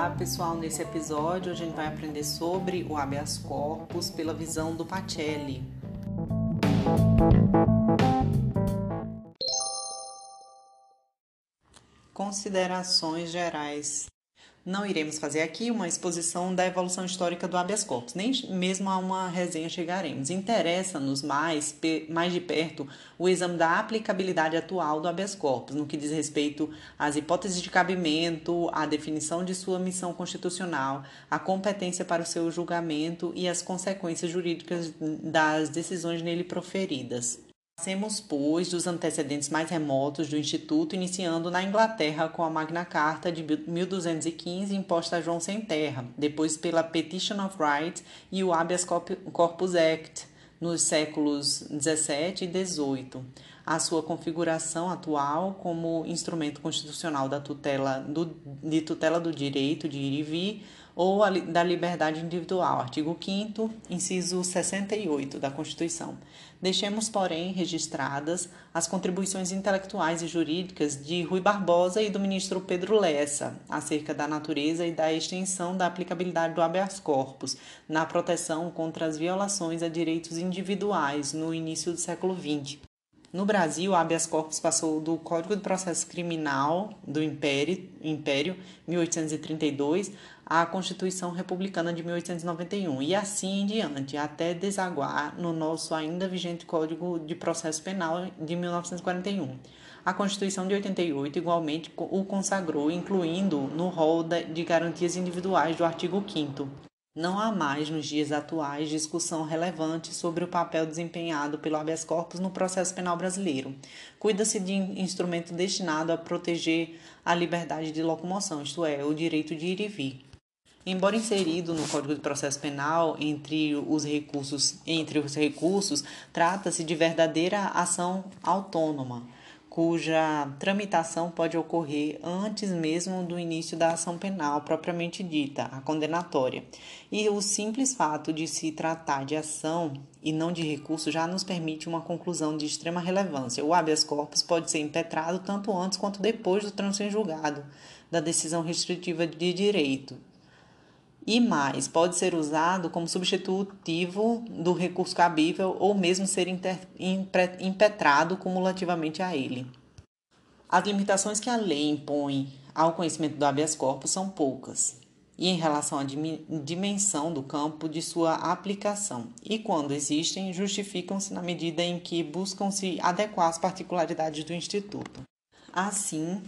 Olá pessoal, nesse episódio a gente vai aprender sobre o habeas corpus pela visão do Pacelli. Considerações gerais. Não iremos fazer aqui uma exposição da evolução histórica do habeas corpus, nem mesmo a uma resenha chegaremos. Interessa-nos mais, mais de perto o exame da aplicabilidade atual do habeas corpus, no que diz respeito às hipóteses de cabimento, à definição de sua missão constitucional, à competência para o seu julgamento e as consequências jurídicas das decisões nele proferidas. Passemos, pois, dos antecedentes mais remotos do Instituto, iniciando na Inglaterra com a Magna Carta de 1215, imposta a João Sem Terra, depois pela Petition of Rights e o Habeas Corpus Act, nos séculos 17 e 18. A sua configuração atual como instrumento constitucional da tutela do, de tutela do direito de ir e vir ou a, da liberdade individual, artigo 5 inciso 68 da Constituição. Deixemos, porém, registradas as contribuições intelectuais e jurídicas de Rui Barbosa e do ministro Pedro Lessa acerca da natureza e da extensão da aplicabilidade do habeas corpus na proteção contra as violações a direitos individuais no início do século XX. No Brasil, o habeas corpus passou do Código de Processo Criminal do Império, Império 1832 à Constituição Republicana de 1891 e assim em diante, até desaguar no nosso ainda vigente Código de Processo Penal de 1941. A Constituição de 88 igualmente o consagrou, incluindo no rol de garantias individuais do artigo 5 não há mais, nos dias atuais, discussão relevante sobre o papel desempenhado pelo habeas corpus no processo penal brasileiro. Cuida-se de instrumento destinado a proteger a liberdade de locomoção, isto é, o direito de ir e vir. Embora inserido no Código de Processo Penal entre os recursos, entre os recursos, trata-se de verdadeira ação autônoma cuja tramitação pode ocorrer antes mesmo do início da ação penal propriamente dita, a condenatória. E o simples fato de se tratar de ação e não de recurso já nos permite uma conclusão de extrema relevância. O habeas corpus pode ser impetrado tanto antes quanto depois do trânsito em julgado da decisão restritiva de direito, e mais, pode ser usado como substitutivo do recurso cabível ou mesmo ser impetrado cumulativamente a ele. As limitações que a lei impõe ao conhecimento do habeas corpus são poucas, e em relação à dimensão do campo de sua aplicação, e quando existem, justificam-se na medida em que buscam se adequar às particularidades do Instituto. Assim,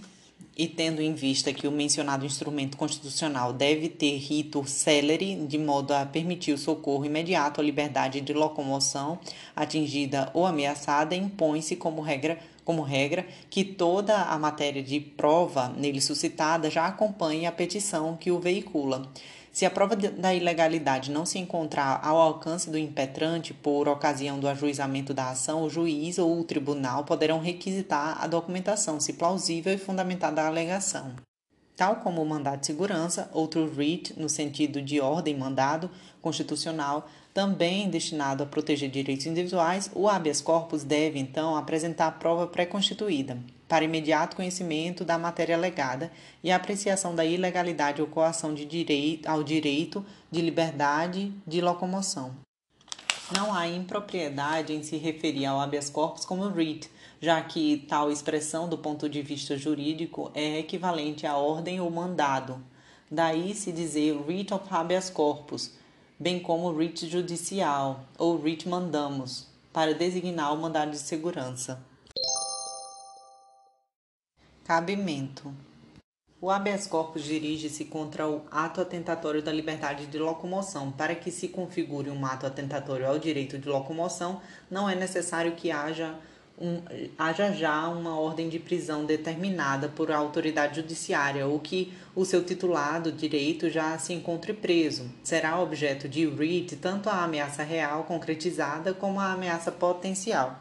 e tendo em vista que o mencionado instrumento constitucional deve ter rito celere, de modo a permitir o socorro imediato à liberdade de locomoção atingida ou ameaçada, impõe-se como regra, como regra que toda a matéria de prova nele suscitada já acompanhe a petição que o veicula se a prova da ilegalidade não se encontrar ao alcance do impetrante por ocasião do ajuizamento da ação, o juiz ou o tribunal poderão requisitar a documentação, se plausível e fundamentada a alegação. Tal como o mandado de segurança, outro writ, no sentido de ordem mandado constitucional, também destinado a proteger direitos individuais, o habeas corpus deve, então, apresentar a prova pré-constituída, para imediato conhecimento da matéria alegada e apreciação da ilegalidade ou coação de direito, ao direito de liberdade de locomoção. Não há impropriedade em se referir ao habeas corpus como writ, já que tal expressão, do ponto de vista jurídico, é equivalente à ordem ou mandado. Daí se dizer writ of habeas corpus, bem como writ judicial ou writ mandamus, para designar o mandado de segurança. Cabimento. O habeas corpus dirige-se contra o ato atentatório da liberdade de locomoção. Para que se configure um ato atentatório ao direito de locomoção, não é necessário que haja, um, haja já uma ordem de prisão determinada por autoridade judiciária ou que o seu titulado direito já se encontre preso. Será objeto de writ tanto a ameaça real concretizada como a ameaça potencial.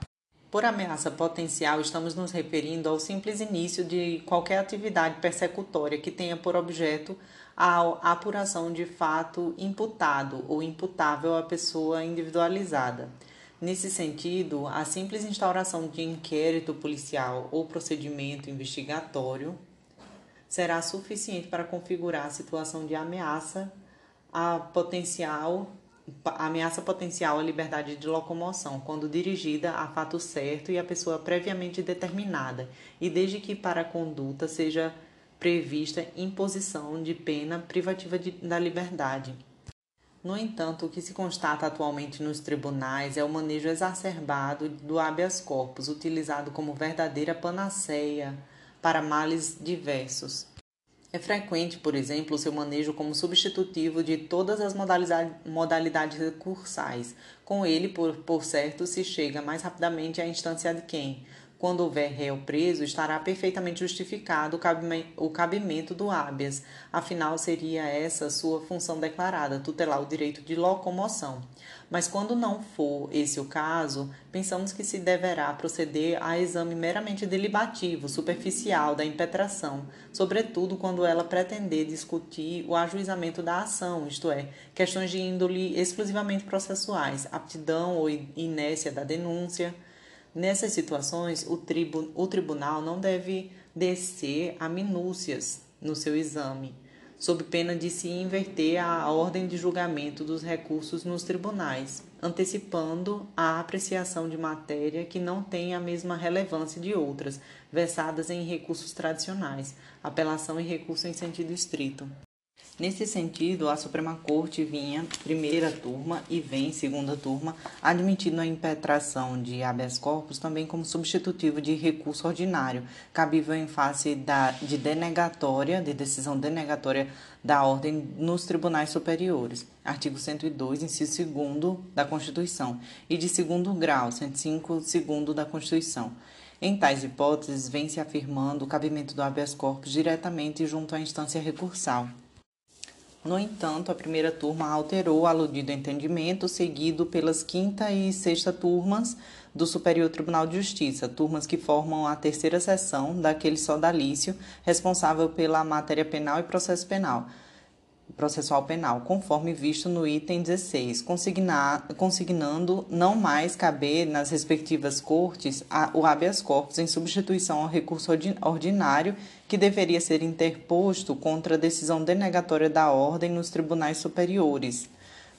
Por ameaça potencial, estamos nos referindo ao simples início de qualquer atividade persecutória que tenha por objeto a apuração de fato imputado ou imputável à pessoa individualizada. Nesse sentido, a simples instauração de inquérito policial ou procedimento investigatório será suficiente para configurar a situação de ameaça a potencial ameaça potencial à liberdade de locomoção, quando dirigida a fato certo e a pessoa previamente determinada, e desde que para a conduta seja prevista imposição de pena privativa de, da liberdade. No entanto, o que se constata atualmente nos tribunais é o manejo exacerbado do habeas corpus, utilizado como verdadeira panaceia para males diversos. É frequente, por exemplo, o seu manejo como substitutivo de todas as modalidades recursais. Com ele, por, por certo, se chega mais rapidamente à instância de quem, quando houver réu preso, estará perfeitamente justificado o cabimento do habeas, afinal seria essa sua função declarada, tutelar o direito de locomoção. Mas quando não for esse o caso, pensamos que se deverá proceder a exame meramente delibativo, superficial da impetração, sobretudo quando ela pretender discutir o ajuizamento da ação, isto é, questões de índole exclusivamente processuais, aptidão ou inércia da denúncia, Nessas situações, o, tribu, o tribunal não deve descer a minúcias no seu exame, sob pena de se inverter a ordem de julgamento dos recursos nos tribunais, antecipando a apreciação de matéria que não tem a mesma relevância de outras, versadas em recursos tradicionais, apelação e recurso em sentido estrito. Nesse sentido, a Suprema Corte vinha primeira turma e vem segunda turma, admitindo a impetração de habeas corpus também como substitutivo de recurso ordinário, cabível em face da, de denegatória, de decisão denegatória da ordem nos tribunais superiores. Artigo 102, inciso 2 da Constituição, e de segundo grau, 105, segundo da Constituição. Em tais hipóteses, vem se afirmando o cabimento do habeas corpus diretamente junto à instância recursal. No entanto, a primeira turma alterou o aludido entendimento, seguido pelas quinta e sexta turmas do Superior Tribunal de Justiça, turmas que formam a terceira seção daquele sodalício responsável pela matéria penal e processo penal processual penal, conforme visto no item 16, consignando não mais caber nas respectivas cortes o habeas corpus em substituição ao recurso ordinário que deveria ser interposto contra a decisão denegatória da ordem nos tribunais superiores.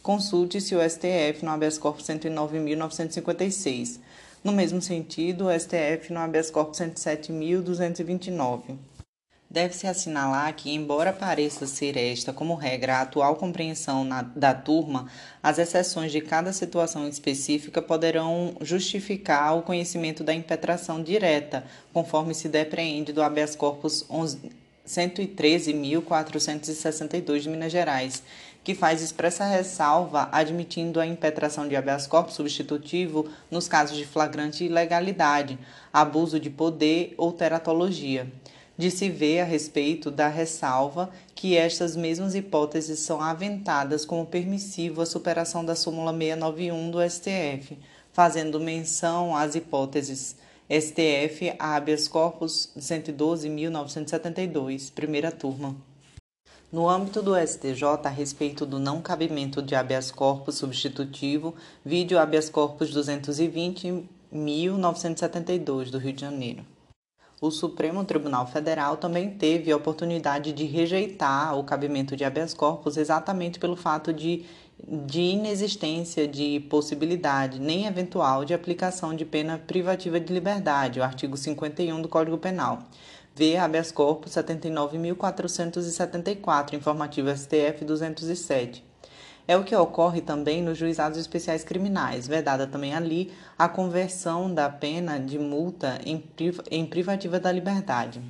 Consulte-se o STF no habeas corpus 109.956. No mesmo sentido, o STF no habeas corpus 107.229. Deve-se assinalar que, embora pareça ser esta, como regra, a atual compreensão na, da turma, as exceções de cada situação específica poderão justificar o conhecimento da impetração direta, conforme se depreende do habeas corpus 113.462 de Minas Gerais, que faz expressa ressalva admitindo a impetração de habeas corpus substitutivo nos casos de flagrante ilegalidade, abuso de poder ou teratologia de se ver a respeito da ressalva que estas mesmas hipóteses são aventadas como permissivo a superação da súmula 691 do STF, fazendo menção às hipóteses STF habeas corpus 112.972, primeira turma. No âmbito do STJ, a respeito do não cabimento de habeas corpus substitutivo, vídeo habeas corpus 220.972 do Rio de Janeiro o Supremo Tribunal Federal também teve a oportunidade de rejeitar o cabimento de habeas corpus exatamente pelo fato de, de inexistência de possibilidade nem eventual de aplicação de pena privativa de liberdade, o artigo 51 do Código Penal. Vê habeas corpus 79.474, informativo STF 207. É o que ocorre também nos juizados especiais criminais, vedada também ali a conversão da pena de multa em privativa da liberdade.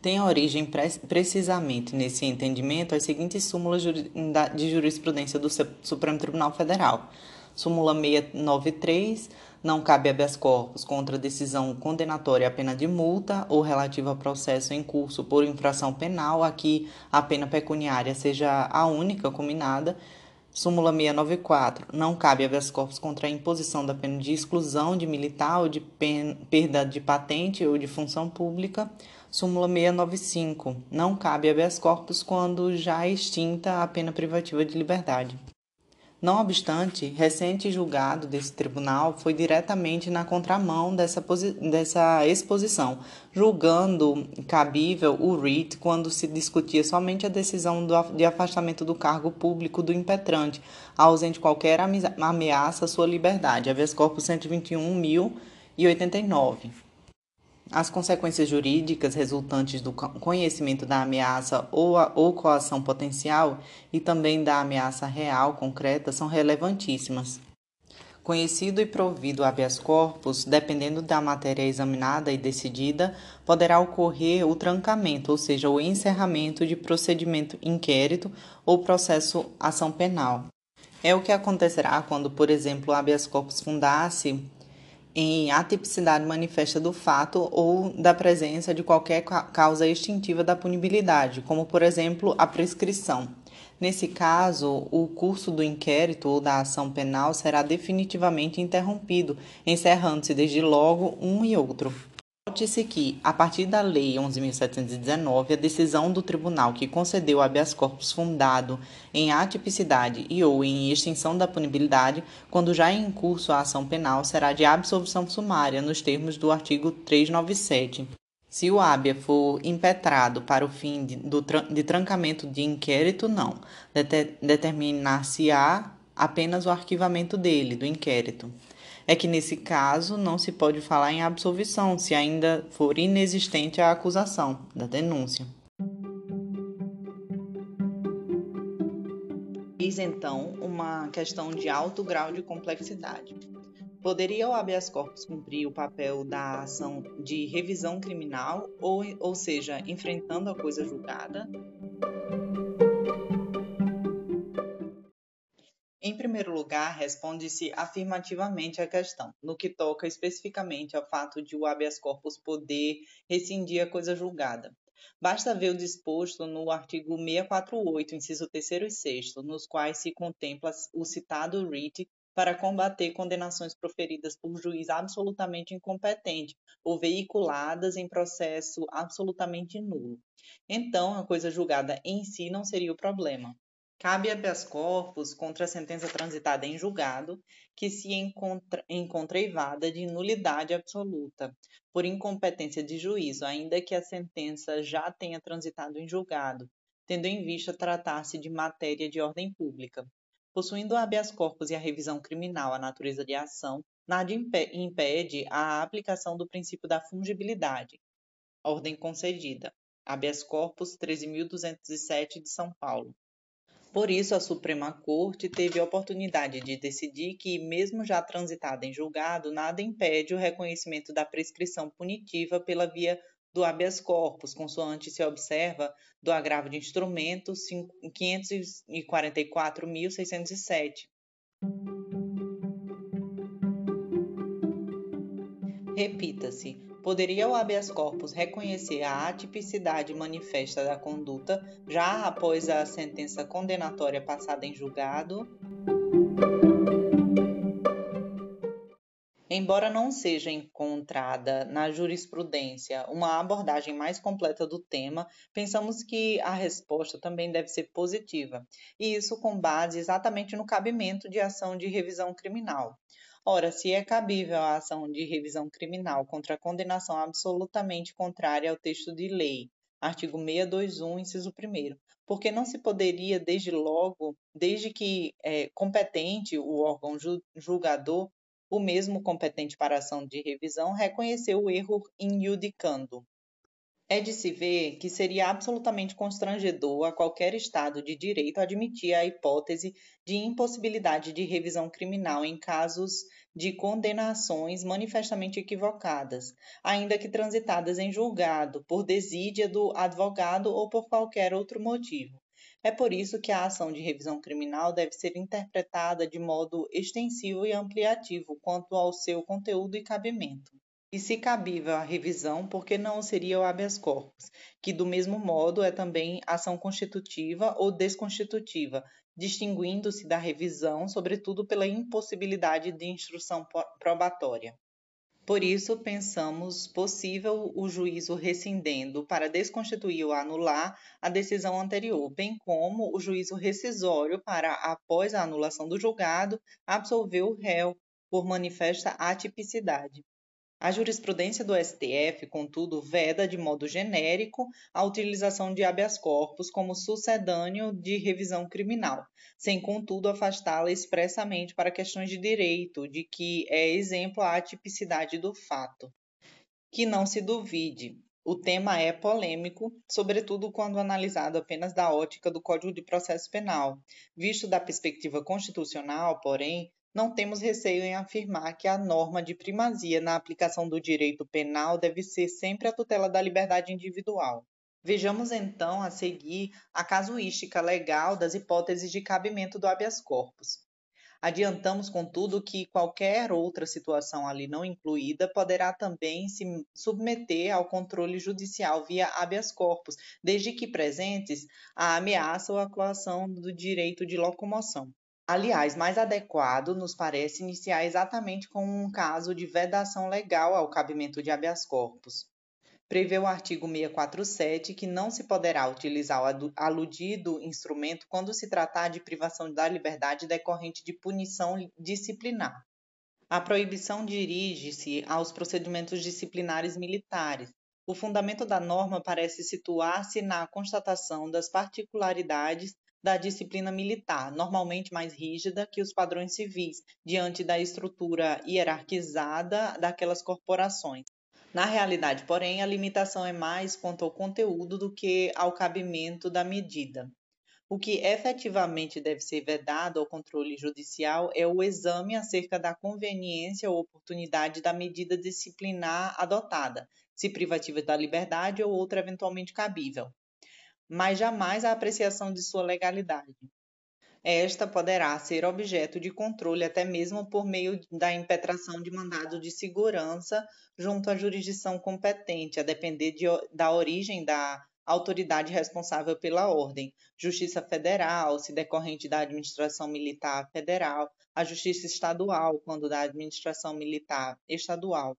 Tem origem precisamente nesse entendimento as seguintes súmulas de jurisprudência do Supremo Tribunal Federal. Súmula 693, não cabe habeas corpus contra decisão condenatória à pena de multa ou relativa a processo em curso por infração penal, aqui a pena pecuniária seja a única combinada. Súmula 694. Não cabe habeas corpus contra a imposição da pena de exclusão de militar ou de perda de patente ou de função pública. Súmula 695. Não cabe habeas corpus quando já extinta a pena privativa de liberdade. Não obstante, recente julgado desse tribunal foi diretamente na contramão dessa, dessa exposição, julgando cabível o RIT quando se discutia somente a decisão do, de afastamento do cargo público do impetrante, ausente qualquer ameaça à sua liberdade, habeas corpus 121.089. As consequências jurídicas resultantes do conhecimento da ameaça ou, a, ou coação potencial e também da ameaça real concreta são relevantíssimas. Conhecido e provido habeas corpus, dependendo da matéria examinada e decidida, poderá ocorrer o trancamento, ou seja, o encerramento de procedimento inquérito ou processo ação penal. É o que acontecerá quando, por exemplo, o habeas corpus fundasse em atipicidade manifesta do fato ou da presença de qualquer causa extintiva da punibilidade, como, por exemplo, a prescrição. Nesse caso, o curso do inquérito ou da ação penal será definitivamente interrompido, encerrando-se desde logo um e outro. Note-se que, a partir da Lei 11.719, a decisão do tribunal que concedeu habeas corpus fundado em atipicidade e ou em extinção da punibilidade, quando já em curso a ação penal, será de absolvição sumária, nos termos do artigo 397. Se o hábia for impetrado para o fim de, do, de trancamento de inquérito, não. Determinar-se-á apenas o arquivamento dele, do inquérito é que nesse caso não se pode falar em absolvição se ainda for inexistente a acusação da denúncia. Eis então uma questão de alto grau de complexidade. Poderia o habeas corpus cumprir o papel da ação de revisão criminal, ou, ou seja, enfrentando a coisa julgada? Em primeiro lugar, responde-se afirmativamente à questão, no que toca especificamente ao fato de o habeas corpus poder rescindir a coisa julgada. Basta ver o disposto no artigo 648, inciso 3 e 6, nos quais se contempla o citado writ para combater condenações proferidas por juiz absolutamente incompetente ou veiculadas em processo absolutamente nulo. Então, a coisa julgada em si não seria o problema. Cabe habeas corpus contra a sentença transitada em julgado, que se encontra, encontra de nulidade absoluta, por incompetência de juízo, ainda que a sentença já tenha transitado em julgado, tendo em vista tratar-se de matéria de ordem pública. Possuindo o habeas corpus e a revisão criminal a natureza de ação, nada impede a aplicação do princípio da fungibilidade. Ordem concedida. Habeas corpus 13.207 de São Paulo. Por isso, a Suprema Corte teve a oportunidade de decidir que, mesmo já transitada em julgado, nada impede o reconhecimento da prescrição punitiva pela via do habeas corpus, consoante se observa do agravo de instrumento 544.607. Repita-se, poderia o habeas corpus reconhecer a atipicidade manifesta da conduta já após a sentença condenatória passada em julgado? Embora não seja encontrada na jurisprudência uma abordagem mais completa do tema, pensamos que a resposta também deve ser positiva, e isso com base exatamente no cabimento de ação de revisão criminal. Ora, se é cabível a ação de revisão criminal contra a condenação absolutamente contrária ao texto de lei, artigo 621, inciso 1, porque não se poderia, desde logo, desde que é competente o órgão julgador, o mesmo competente para ação de revisão, reconhecer o erro injudicando. É de se ver que seria absolutamente constrangedor a qualquer Estado de direito admitir a hipótese de impossibilidade de revisão criminal em casos de condenações manifestamente equivocadas, ainda que transitadas em julgado, por desídia do advogado ou por qualquer outro motivo. É por isso que a ação de revisão criminal deve ser interpretada de modo extensivo e ampliativo quanto ao seu conteúdo e cabimento. E se cabível a revisão, por que não seria o habeas corpus, que do mesmo modo é também ação constitutiva ou desconstitutiva, distinguindo-se da revisão, sobretudo pela impossibilidade de instrução probatória. Por isso, pensamos possível o juízo rescindendo para desconstituir ou anular a decisão anterior, bem como o juízo rescisório para, após a anulação do julgado, absolver o réu por manifesta atipicidade. A jurisprudência do STF, contudo, veda de modo genérico a utilização de habeas corpus como sucedâneo de revisão criminal, sem, contudo, afastá-la expressamente para questões de direito, de que é exemplo a atipicidade do fato. Que não se duvide, o tema é polêmico, sobretudo quando analisado apenas da ótica do Código de Processo Penal. Visto da perspectiva constitucional, porém, não temos receio em afirmar que a norma de primazia na aplicação do direito penal deve ser sempre a tutela da liberdade individual. Vejamos então a seguir a casuística legal das hipóteses de cabimento do habeas corpus. Adiantamos, contudo, que qualquer outra situação ali não incluída poderá também se submeter ao controle judicial via habeas corpus, desde que presentes a ameaça ou a coação do direito de locomoção. Aliás, mais adequado nos parece iniciar exatamente com um caso de vedação legal ao cabimento de habeas corpus. Prevê o artigo 647 que não se poderá utilizar o aludido instrumento quando se tratar de privação da liberdade decorrente de punição disciplinar. A proibição dirige-se aos procedimentos disciplinares militares. O fundamento da norma parece situar-se na constatação das particularidades da disciplina militar, normalmente mais rígida que os padrões civis, diante da estrutura hierarquizada daquelas corporações. Na realidade, porém, a limitação é mais quanto ao conteúdo do que ao cabimento da medida. O que efetivamente deve ser vedado ao controle judicial é o exame acerca da conveniência ou oportunidade da medida disciplinar adotada, se privativa da liberdade ou outra eventualmente cabível, mas jamais a apreciação de sua legalidade. Esta poderá ser objeto de controle até mesmo por meio da impetração de mandado de segurança junto à jurisdição competente, a depender de, da origem da autoridade responsável pela ordem, Justiça Federal, se decorrente da administração militar federal, a Justiça Estadual, quando da administração militar estadual.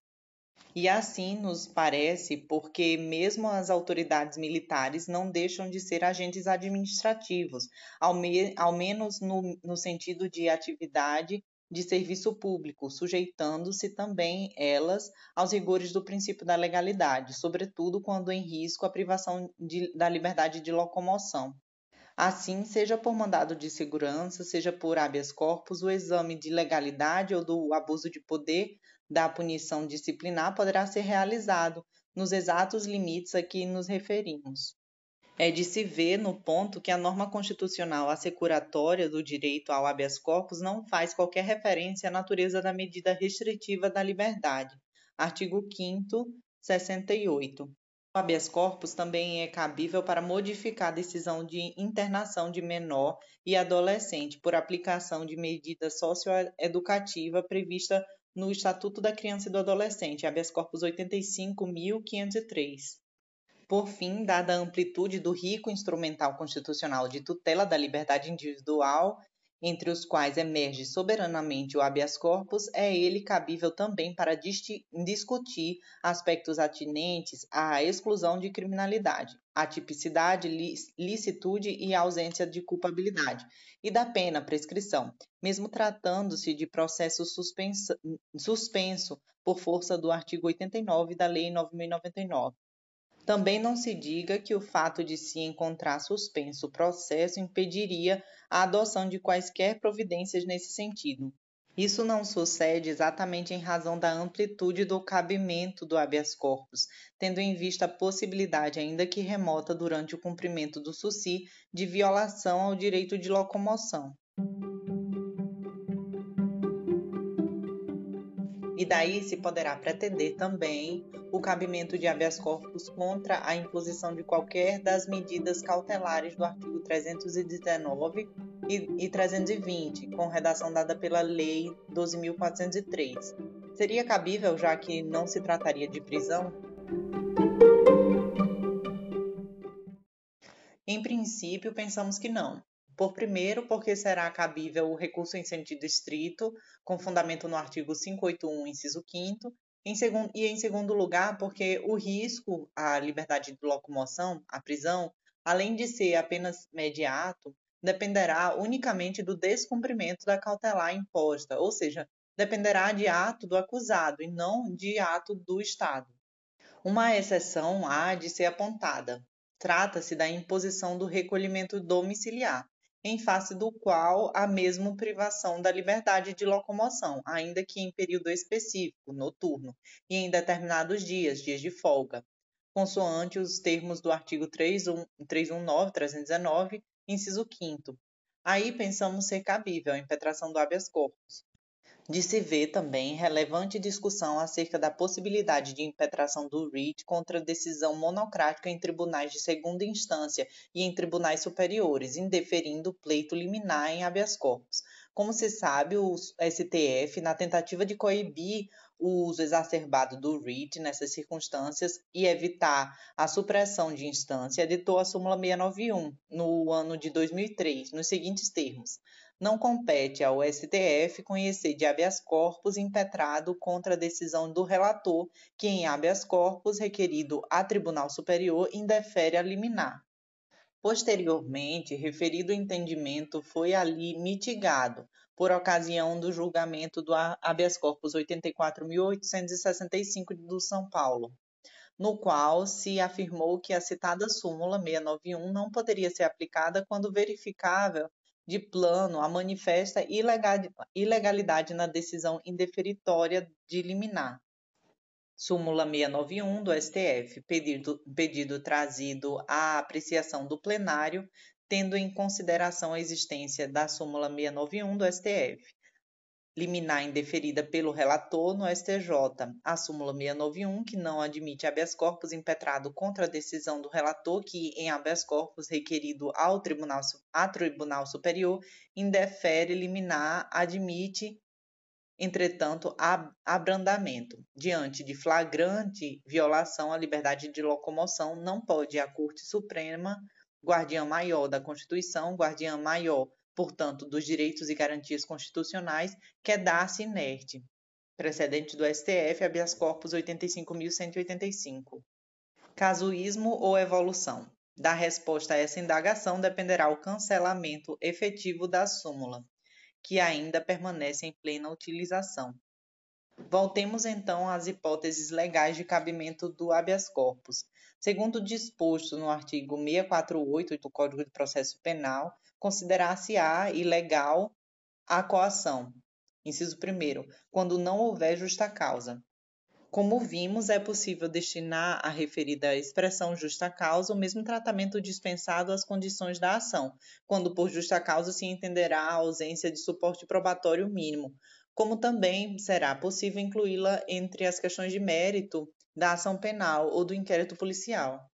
E assim nos parece porque mesmo as autoridades militares não deixam de ser agentes administrativos, ao, me, ao menos no, no sentido de atividade de serviço público, sujeitando-se também elas aos rigores do princípio da legalidade, sobretudo quando em risco a privação de, da liberdade de locomoção. Assim, seja por mandado de segurança, seja por habeas corpus, o exame de legalidade ou do abuso de poder da punição disciplinar poderá ser realizado nos exatos limites a que nos referimos. É de se ver no ponto que a norma constitucional assecuratória do direito ao habeas corpus não faz qualquer referência à natureza da medida restritiva da liberdade. Artigo 5 68. O habeas corpus também é cabível para modificar a decisão de internação de menor e adolescente por aplicação de medida socioeducativa prevista no Estatuto da Criança e do Adolescente, habeas corpus 85.503. Por fim, dada a amplitude do rico instrumental constitucional de tutela da liberdade individual entre os quais emerge soberanamente o habeas corpus, é ele cabível também para discutir aspectos atinentes à exclusão de criminalidade, atipicidade, licitude e ausência de culpabilidade, e da pena, prescrição, mesmo tratando-se de processo suspenso, suspenso por força do artigo 89 da Lei 9099. Também não se diga que o fato de se encontrar suspenso o processo impediria a adoção de quaisquer providências nesse sentido. Isso não sucede exatamente em razão da amplitude do cabimento do habeas corpus, tendo em vista a possibilidade, ainda que remota durante o cumprimento do SUSI, de violação ao direito de locomoção. Daí se poderá pretender também o cabimento de habeas corpus contra a imposição de qualquer das medidas cautelares do artigo 319 e, e 320, com redação dada pela Lei 12.403. Seria cabível, já que não se trataria de prisão? Em princípio, pensamos que não. Por primeiro, porque será cabível o recurso em sentido estrito, com fundamento no artigo 581, inciso 5 Em segundo, e em segundo lugar, porque o risco à liberdade de locomoção, à prisão, além de ser apenas imediato, dependerá unicamente do descumprimento da cautelar imposta, ou seja, dependerá de ato do acusado e não de ato do Estado. Uma exceção há de ser apontada. Trata-se da imposição do recolhimento domiciliar, em face do qual há mesmo privação da liberdade de locomoção, ainda que em período específico, noturno, e em determinados dias, dias de folga, consoante os termos do artigo 319, 319, inciso 5 Aí pensamos ser cabível a impetração do habeas corpus, de se ver também relevante discussão acerca da possibilidade de impetração do REIT contra decisão monocrática em tribunais de segunda instância e em tribunais superiores, indeferindo pleito liminar em habeas corpus. Como se sabe, o STF, na tentativa de coibir o uso exacerbado do REIT nessas circunstâncias e evitar a supressão de instância, editou a súmula 691 no ano de 2003, nos seguintes termos: não compete ao STF conhecer de habeas corpus impetrado contra a decisão do relator, que em habeas corpus requerido a Tribunal Superior indefere a liminar. Posteriormente, referido entendimento foi ali mitigado por ocasião do julgamento do habeas corpus 84.865 do São Paulo, no qual se afirmou que a citada súmula 691 não poderia ser aplicada quando verificável de plano a manifesta ilegalidade na decisão indeferitória de liminar. Súmula 691 do STF, pedido, pedido trazido à apreciação do plenário, tendo em consideração a existência da súmula 691 do STF liminar indeferida pelo relator no STJ, a súmula 691, que não admite habeas corpus impetrado contra a decisão do relator que, em habeas corpus requerido ao Tribunal, a Tribunal Superior, indefere liminar, admite, entretanto, abrandamento. Diante de flagrante violação à liberdade de locomoção, não pode a Corte Suprema, guardiã maior da Constituição, guardiã maior portanto, dos direitos e garantias constitucionais, quedar-se inerte. Precedente do STF, habeas corpus 85.185. Casuísmo ou evolução? Da resposta a essa indagação dependerá o cancelamento efetivo da súmula, que ainda permanece em plena utilização. Voltemos então às hipóteses legais de cabimento do habeas corpus. Segundo disposto no artigo 648 do Código de Processo Penal, considerar-se-á ilegal a coação. Inciso 1. Quando não houver justa causa. Como vimos, é possível destinar à referida expressão justa causa o mesmo tratamento dispensado às condições da ação, quando por justa causa se entenderá a ausência de suporte probatório mínimo, como também será possível incluí-la entre as questões de mérito da ação penal ou do inquérito policial.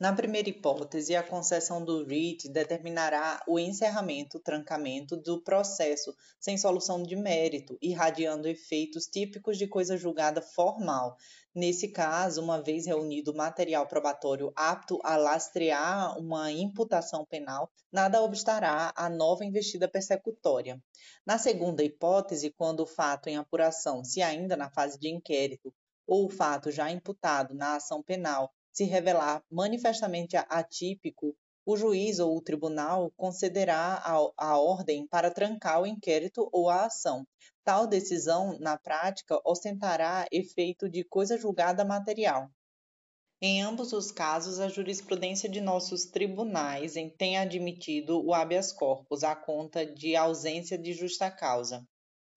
Na primeira hipótese, a concessão do RIT determinará o encerramento, trancamento do processo sem solução de mérito, irradiando efeitos típicos de coisa julgada formal. Nesse caso, uma vez reunido material probatório apto a lastrear uma imputação penal, nada obstará a nova investida persecutória. Na segunda hipótese, quando o fato em apuração, se ainda na fase de inquérito, ou o fato já imputado na ação penal se revelar manifestamente atípico, o juiz ou o tribunal concederá a, a ordem para trancar o inquérito ou a ação. Tal decisão, na prática, ostentará efeito de coisa julgada material. Em ambos os casos, a jurisprudência de nossos tribunais tem admitido o habeas corpus à conta de ausência de justa causa.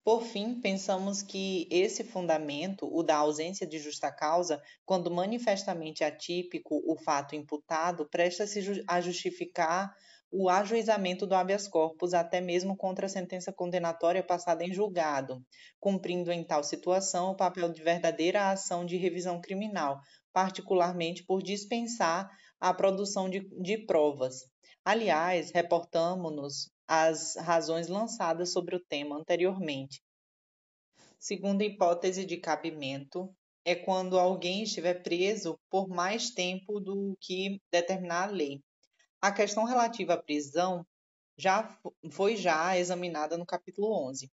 Por fim, pensamos que esse fundamento, o da ausência de justa causa, quando manifestamente atípico o fato imputado, presta-se a justificar o ajuizamento do habeas corpus até mesmo contra a sentença condenatória passada em julgado, cumprindo em tal situação o papel de verdadeira ação de revisão criminal, particularmente por dispensar a produção de, de provas. Aliás, reportamos-nos as razões lançadas sobre o tema anteriormente. Segunda hipótese de cabimento é quando alguém estiver preso por mais tempo do que determinar a lei. A questão relativa à prisão já foi já examinada no capítulo 11.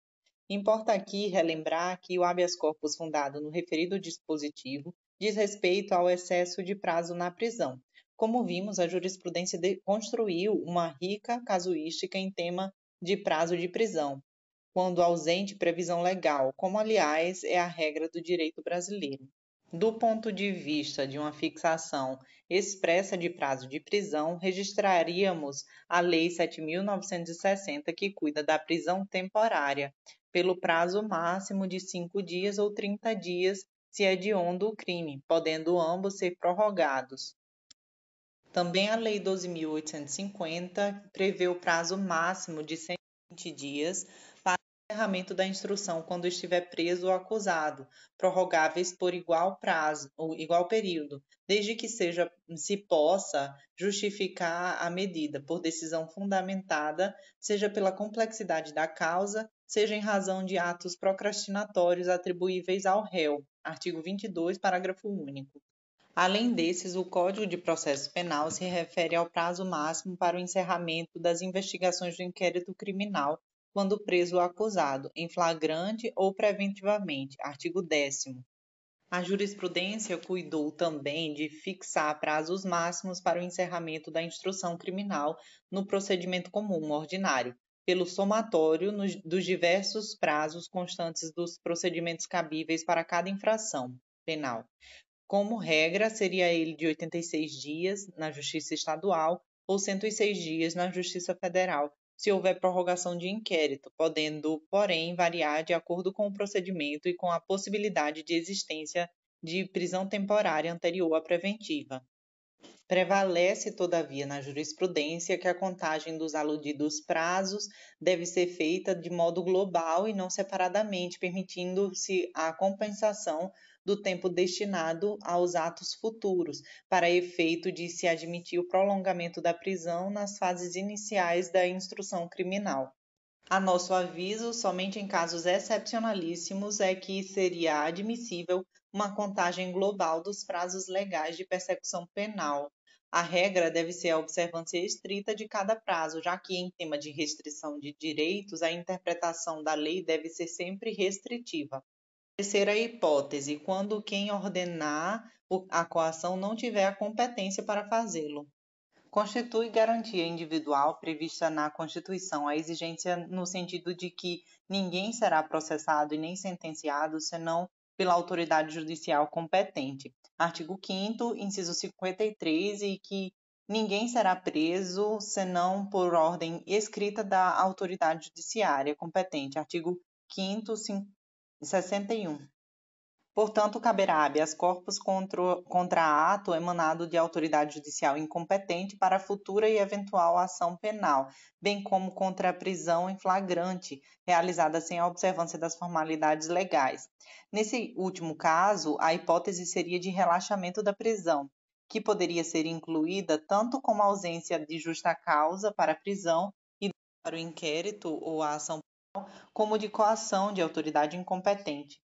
Importa aqui relembrar que o habeas corpus fundado no referido dispositivo diz respeito ao excesso de prazo na prisão. Como vimos, a jurisprudência construiu uma rica casuística em tema de prazo de prisão, quando ausente previsão legal, como aliás é a regra do direito brasileiro. Do ponto de vista de uma fixação expressa de prazo de prisão, registraríamos a Lei 7.960, que cuida da prisão temporária, pelo prazo máximo de cinco dias ou 30 dias, se é hediondo o crime, podendo ambos ser prorrogados. Também a Lei 12.850 prevê o prazo máximo de 120 dias encerramento da instrução quando estiver preso ou acusado, prorrogáveis por igual prazo ou igual período, desde que seja se possa justificar a medida por decisão fundamentada, seja pela complexidade da causa, seja em razão de atos procrastinatórios atribuíveis ao réu. Artigo 22, parágrafo único. Além desses, o Código de Processo Penal se refere ao prazo máximo para o encerramento das investigações do inquérito criminal quando preso ou acusado, em flagrante ou preventivamente. Artigo 10. A jurisprudência cuidou também de fixar prazos máximos para o encerramento da instrução criminal no procedimento comum ordinário, pelo somatório nos, dos diversos prazos constantes dos procedimentos cabíveis para cada infração penal. Como regra, seria ele de 86 dias na Justiça Estadual ou 106 dias na Justiça Federal, se houver prorrogação de inquérito, podendo, porém, variar de acordo com o procedimento e com a possibilidade de existência de prisão temporária anterior à preventiva. Prevalece, todavia, na jurisprudência que a contagem dos aludidos prazos deve ser feita de modo global e não separadamente, permitindo-se a compensação do tempo destinado aos atos futuros, para efeito de se admitir o prolongamento da prisão nas fases iniciais da instrução criminal. A nosso aviso, somente em casos excepcionalíssimos é que seria admissível uma contagem global dos prazos legais de persecução penal. A regra deve ser a observância estrita de cada prazo, já que em tema de restrição de direitos, a interpretação da lei deve ser sempre restritiva. Terceira hipótese, quando quem ordenar a coação não tiver a competência para fazê-lo. Constitui garantia individual prevista na Constituição a exigência no sentido de que ninguém será processado e nem sentenciado senão pela autoridade judicial competente. Artigo 5 inciso 53, e que ninguém será preso senão por ordem escrita da autoridade judiciária competente. Artigo 5 61. Portanto, caberá habeas corpus contra, contra ato emanado de autoridade judicial incompetente para futura e eventual ação penal, bem como contra a prisão em flagrante, realizada sem a observância das formalidades legais. Nesse último caso, a hipótese seria de relaxamento da prisão, que poderia ser incluída tanto como ausência de justa causa para a prisão e para o inquérito ou a ação como de coação de autoridade incompetente.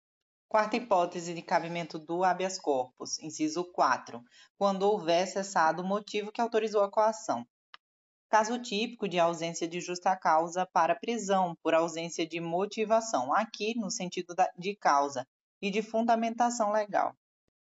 Quarta hipótese de cabimento do habeas corpus, inciso 4, quando houver cessado o motivo que autorizou a coação. Caso típico de ausência de justa causa para prisão por ausência de motivação, aqui no sentido de causa e de fundamentação legal.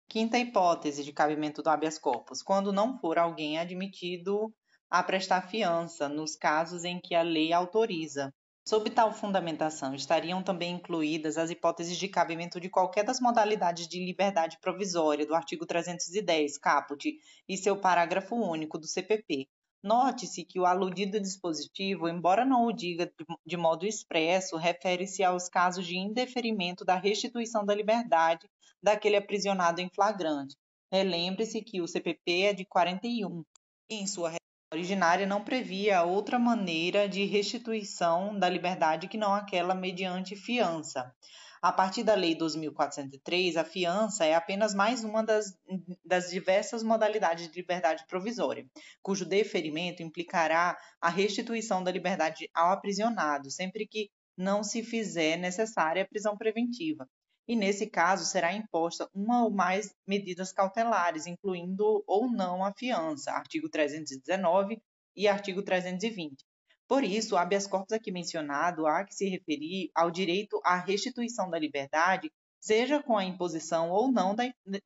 Quinta hipótese de cabimento do habeas corpus, quando não for alguém admitido a prestar fiança, nos casos em que a lei autoriza, Sob tal fundamentação, estariam também incluídas as hipóteses de cabimento de qualquer das modalidades de liberdade provisória do artigo 310, caput, e seu parágrafo único do CPP. Note-se que o aludido dispositivo, embora não o diga de modo expresso, refere-se aos casos de indeferimento da restituição da liberdade daquele aprisionado em flagrante. Relembre-se que o CPP é de 41 e, em sua originária não previa outra maneira de restituição da liberdade que não aquela mediante fiança. A partir da Lei 2.403, a fiança é apenas mais uma das, das diversas modalidades de liberdade provisória, cujo deferimento implicará a restituição da liberdade ao aprisionado, sempre que não se fizer necessária a prisão preventiva, e, nesse caso, será imposta uma ou mais medidas cautelares, incluindo ou não a fiança, artigo 319 e artigo 320. Por isso, o habeas corpus aqui mencionado há que se referir ao direito à restituição da liberdade, seja com a imposição ou não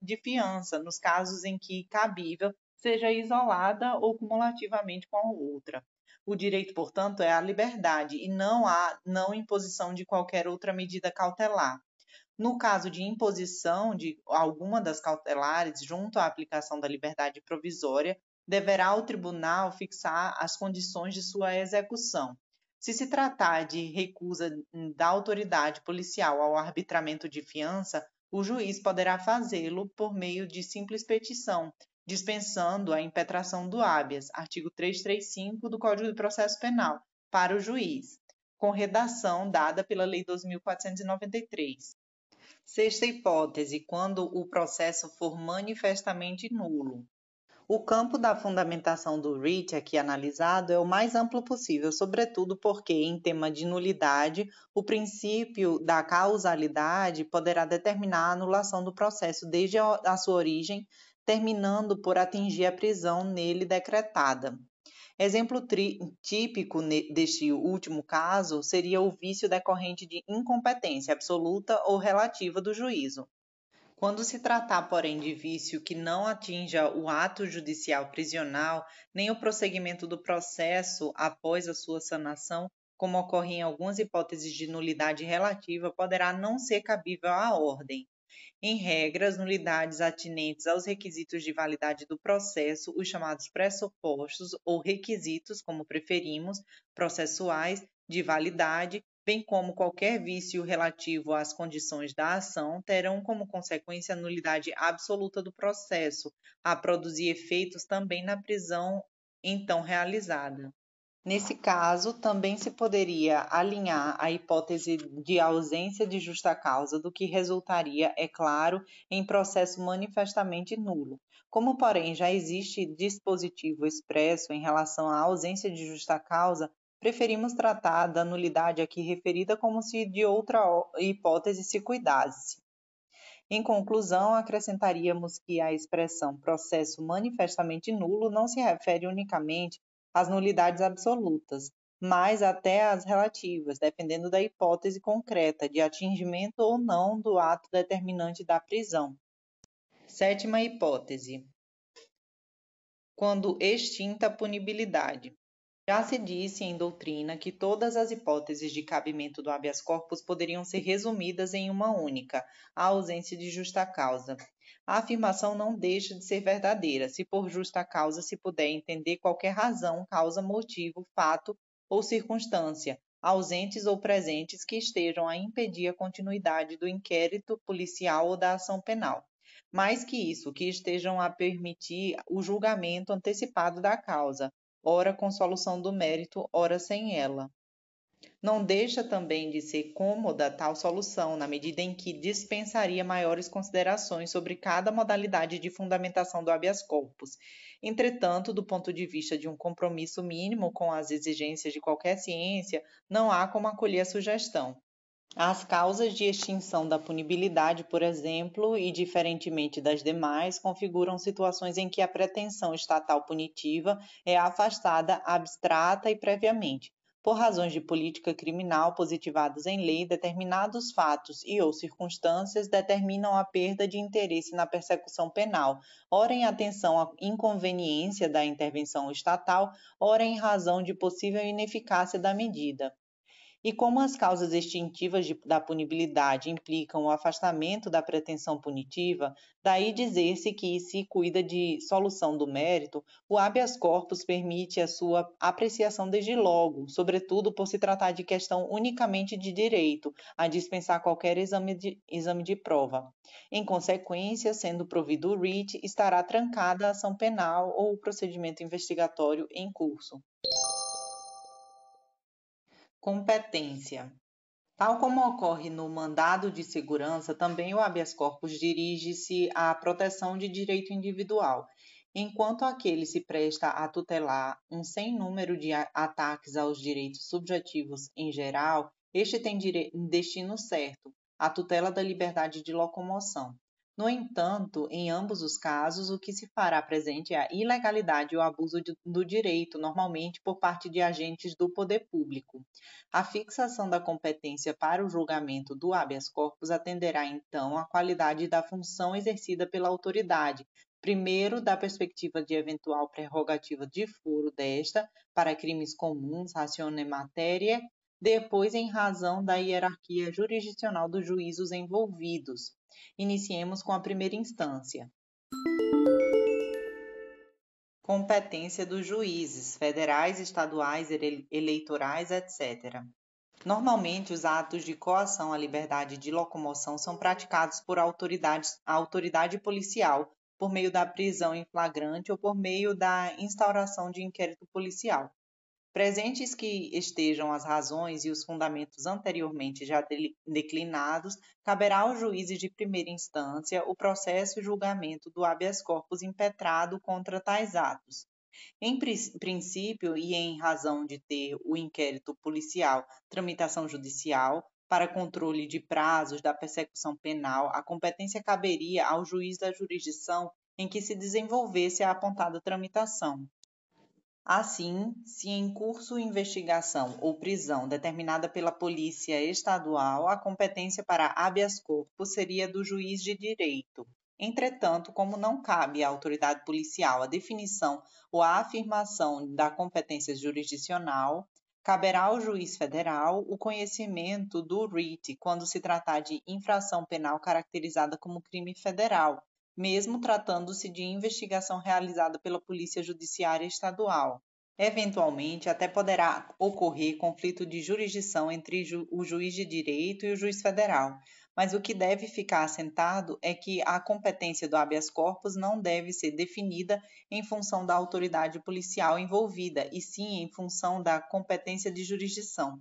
de fiança, nos casos em que cabível seja isolada ou cumulativamente com a outra. O direito, portanto, é à liberdade e não há não imposição de qualquer outra medida cautelar. No caso de imposição de alguma das cautelares junto à aplicação da liberdade provisória, deverá o tribunal fixar as condições de sua execução. Se se tratar de recusa da autoridade policial ao arbitramento de fiança, o juiz poderá fazê-lo por meio de simples petição, dispensando a impetração do habeas, artigo 335 do Código de Processo Penal, para o juiz, com redação dada pela Lei 2493. Sexta hipótese, quando o processo for manifestamente nulo. O campo da fundamentação do REACH aqui analisado é o mais amplo possível, sobretudo porque, em tema de nulidade, o princípio da causalidade poderá determinar a anulação do processo desde a sua origem, terminando por atingir a prisão nele decretada. Exemplo típico deste último caso seria o vício decorrente de incompetência absoluta ou relativa do juízo. Quando se tratar, porém, de vício que não atinja o ato judicial prisional, nem o prosseguimento do processo após a sua sanação, como ocorre em algumas hipóteses de nulidade relativa, poderá não ser cabível à ordem. Em regra, as nulidades atinentes aos requisitos de validade do processo, os chamados pressupostos ou requisitos, como preferimos, processuais, de validade, bem como qualquer vício relativo às condições da ação, terão como consequência a nulidade absoluta do processo, a produzir efeitos também na prisão então realizada. Nesse caso, também se poderia alinhar a hipótese de ausência de justa causa, do que resultaria, é claro, em processo manifestamente nulo. Como, porém, já existe dispositivo expresso em relação à ausência de justa causa, preferimos tratar da nulidade aqui referida como se de outra hipótese se cuidasse. Em conclusão, acrescentaríamos que a expressão processo manifestamente nulo não se refere unicamente as nulidades absolutas, mas até as relativas, dependendo da hipótese concreta de atingimento ou não do ato determinante da prisão. Sétima hipótese. Quando extinta a punibilidade. Já se disse em doutrina que todas as hipóteses de cabimento do habeas corpus poderiam ser resumidas em uma única, a ausência de justa causa a afirmação não deixa de ser verdadeira, se por justa causa se puder entender qualquer razão, causa, motivo, fato ou circunstância, ausentes ou presentes, que estejam a impedir a continuidade do inquérito policial ou da ação penal. Mais que isso, que estejam a permitir o julgamento antecipado da causa, ora com solução do mérito, ora sem ela. Não deixa também de ser cômoda tal solução, na medida em que dispensaria maiores considerações sobre cada modalidade de fundamentação do habeas corpus. Entretanto, do ponto de vista de um compromisso mínimo com as exigências de qualquer ciência, não há como acolher a sugestão. As causas de extinção da punibilidade, por exemplo, e diferentemente das demais, configuram situações em que a pretensão estatal punitiva é afastada abstrata e previamente, por razões de política criminal positivadas em lei, determinados fatos e ou circunstâncias determinam a perda de interesse na persecução penal, ora em atenção à inconveniência da intervenção estatal, ora em razão de possível ineficácia da medida. E como as causas extintivas de, da punibilidade implicam o afastamento da pretensão punitiva, daí dizer-se que se cuida de solução do mérito, o habeas corpus permite a sua apreciação desde logo, sobretudo por se tratar de questão unicamente de direito, a dispensar qualquer exame de, exame de prova. Em consequência, sendo provido o REIT, estará trancada a ação penal ou o procedimento investigatório em curso. Competência. Tal como ocorre no mandado de segurança, também o habeas corpus dirige-se à proteção de direito individual, enquanto aquele se presta a tutelar um sem número de ataques aos direitos subjetivos em geral, este tem destino certo, a tutela da liberdade de locomoção. No entanto, em ambos os casos, o que se fará presente é a ilegalidade e o abuso de, do direito, normalmente por parte de agentes do poder público. A fixação da competência para o julgamento do habeas corpus atenderá, então, à qualidade da função exercida pela autoridade, primeiro da perspectiva de eventual prerrogativa de foro desta para crimes comuns, ratione matéria, depois em razão da hierarquia jurisdicional dos juízos envolvidos. Iniciemos com a primeira instância. Competência dos juízes federais, estaduais, eleitorais, etc. Normalmente, os atos de coação à liberdade de locomoção são praticados por autoridades, autoridade policial, por meio da prisão em flagrante ou por meio da instauração de inquérito policial. Presentes que estejam as razões e os fundamentos anteriormente já declinados, caberá aos juízes de primeira instância o processo e julgamento do habeas corpus impetrado contra tais atos. Em princípio, e em razão de ter o inquérito policial tramitação judicial, para controle de prazos da persecução penal, a competência caberia ao juiz da jurisdição em que se desenvolvesse a apontada tramitação. Assim, se em curso investigação ou prisão determinada pela Polícia Estadual, a competência para habeas corpus seria do juiz de direito. Entretanto, como não cabe à autoridade policial a definição ou a afirmação da competência jurisdicional, caberá ao juiz federal o conhecimento do RIT quando se tratar de infração penal caracterizada como crime federal, mesmo tratando-se de investigação realizada pela Polícia Judiciária Estadual. Eventualmente, até poderá ocorrer conflito de jurisdição entre o juiz de direito e o juiz federal, mas o que deve ficar assentado é que a competência do habeas corpus não deve ser definida em função da autoridade policial envolvida, e sim em função da competência de jurisdição.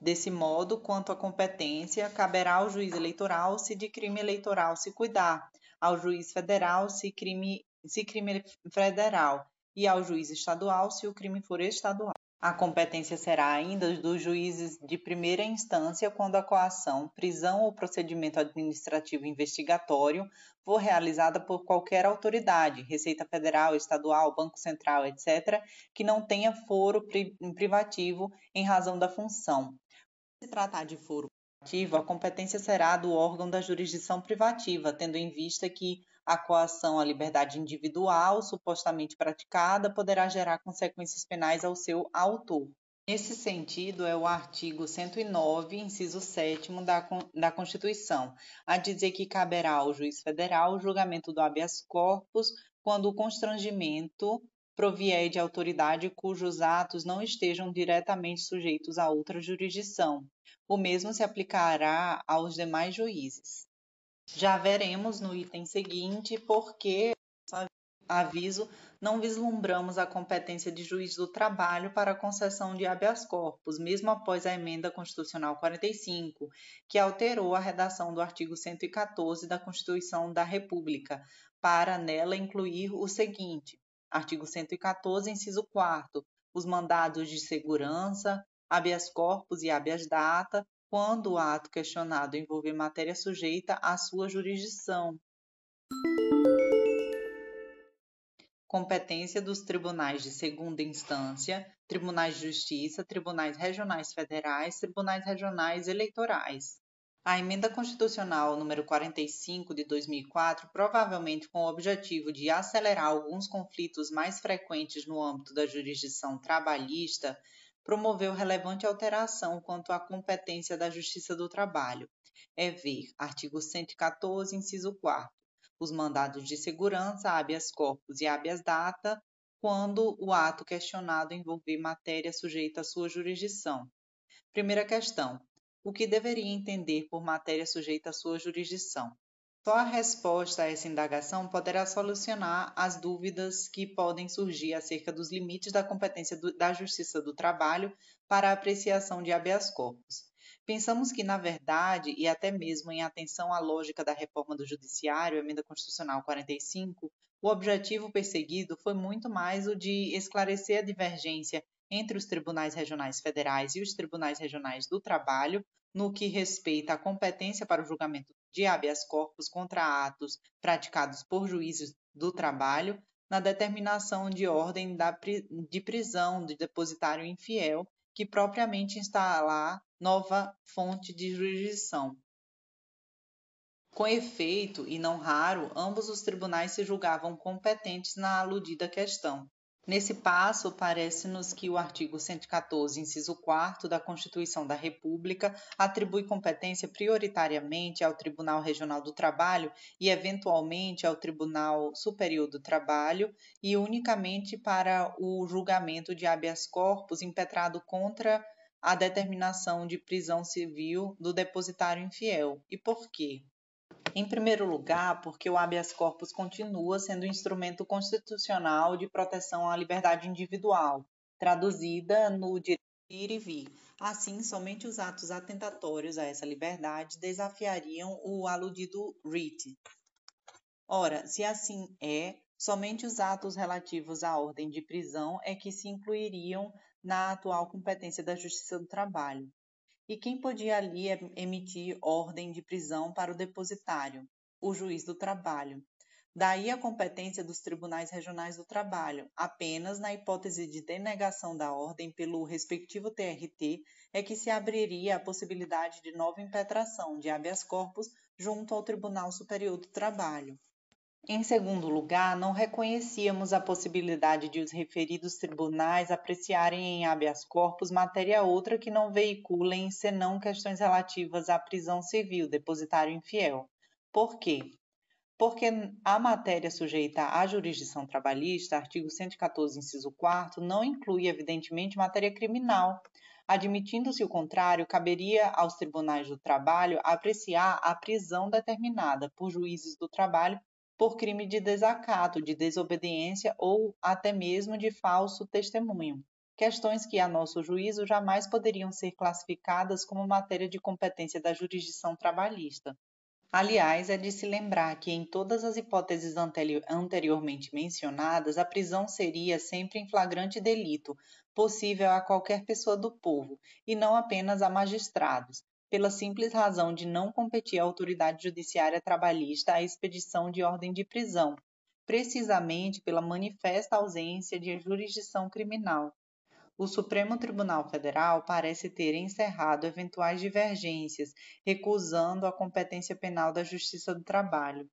Desse modo, quanto à competência, caberá ao juiz eleitoral se de crime eleitoral se cuidar, ao juiz federal se crime, se crime federal e ao juiz estadual se o crime for estadual. A competência será ainda dos juízes de primeira instância quando a coação, prisão ou procedimento administrativo investigatório for realizada por qualquer autoridade, Receita Federal, Estadual, Banco Central, etc., que não tenha foro privativo em razão da função. Se tratar de foro a competência será do órgão da jurisdição privativa, tendo em vista que a coação à liberdade individual, supostamente praticada, poderá gerar consequências penais ao seu autor. Nesse sentido, é o artigo 109, inciso 7 da, da Constituição, a dizer que caberá ao juiz federal o julgamento do habeas corpus quando o constrangimento provier de autoridade cujos atos não estejam diretamente sujeitos a outra jurisdição. O mesmo se aplicará aos demais juízes. Já veremos no item seguinte porque aviso, não vislumbramos a competência de juiz do trabalho para a concessão de habeas corpus, mesmo após a emenda constitucional 45, que alterou a redação do artigo 114 da Constituição da República, para nela incluir o seguinte: Artigo 114, inciso 4 os mandados de segurança, habeas corpus e habeas data, quando o ato questionado envolver matéria sujeita à sua jurisdição. Competência dos tribunais de segunda instância, tribunais de justiça, tribunais regionais federais, tribunais regionais eleitorais. A emenda constitucional número 45 de 2004, provavelmente com o objetivo de acelerar alguns conflitos mais frequentes no âmbito da jurisdição trabalhista, promoveu relevante alteração quanto à competência da Justiça do Trabalho. É ver artigo 114, inciso 4 os mandados de segurança, habeas corpus e habeas data, quando o ato questionado envolver matéria sujeita à sua jurisdição. Primeira questão: o que deveria entender por matéria sujeita à sua jurisdição. Só a resposta a essa indagação poderá solucionar as dúvidas que podem surgir acerca dos limites da competência do, da Justiça do Trabalho para a apreciação de habeas corpus. Pensamos que, na verdade, e até mesmo em atenção à lógica da reforma do Judiciário, emenda constitucional 45, o objetivo perseguido foi muito mais o de esclarecer a divergência entre os tribunais regionais federais e os tribunais regionais do trabalho no que respeita à competência para o julgamento de habeas corpus contra atos praticados por juízes do trabalho na determinação de ordem de prisão de depositário infiel que propriamente instalar nova fonte de jurisdição. Com efeito, e não raro, ambos os tribunais se julgavam competentes na aludida questão. Nesse passo, parece-nos que o artigo 114, inciso 4 da Constituição da República atribui competência prioritariamente ao Tribunal Regional do Trabalho e, eventualmente, ao Tribunal Superior do Trabalho e unicamente para o julgamento de habeas corpus impetrado contra a determinação de prisão civil do depositário infiel. E por quê? Em primeiro lugar, porque o habeas corpus continua sendo um instrumento constitucional de proteção à liberdade individual, traduzida no direito de ir e vir. Assim, somente os atos atentatórios a essa liberdade desafiariam o aludido writ. Ora, se assim é, somente os atos relativos à ordem de prisão é que se incluiriam na atual competência da Justiça do Trabalho. E quem podia ali emitir ordem de prisão para o depositário? O juiz do trabalho. Daí a competência dos tribunais regionais do trabalho. Apenas na hipótese de denegação da ordem pelo respectivo TRT é que se abriria a possibilidade de nova impetração de habeas corpus junto ao Tribunal Superior do Trabalho. Em segundo lugar, não reconhecíamos a possibilidade de os referidos tribunais apreciarem em habeas corpus matéria outra que não veiculem senão questões relativas à prisão civil, depositário infiel. Por quê? Porque a matéria sujeita à jurisdição trabalhista, artigo 114, inciso 4, não inclui, evidentemente, matéria criminal. Admitindo-se o contrário, caberia aos tribunais do trabalho apreciar a prisão determinada por juízes do trabalho por crime de desacato, de desobediência ou até mesmo de falso testemunho. Questões que, a nosso juízo, jamais poderiam ser classificadas como matéria de competência da jurisdição trabalhista. Aliás, é de se lembrar que, em todas as hipóteses anteriormente mencionadas, a prisão seria sempre em flagrante delito, possível a qualquer pessoa do povo, e não apenas a magistrados, pela simples razão de não competir à autoridade judiciária trabalhista a expedição de ordem de prisão, precisamente pela manifesta ausência de jurisdição criminal. O Supremo Tribunal Federal parece ter encerrado eventuais divergências, recusando a competência penal da Justiça do Trabalho.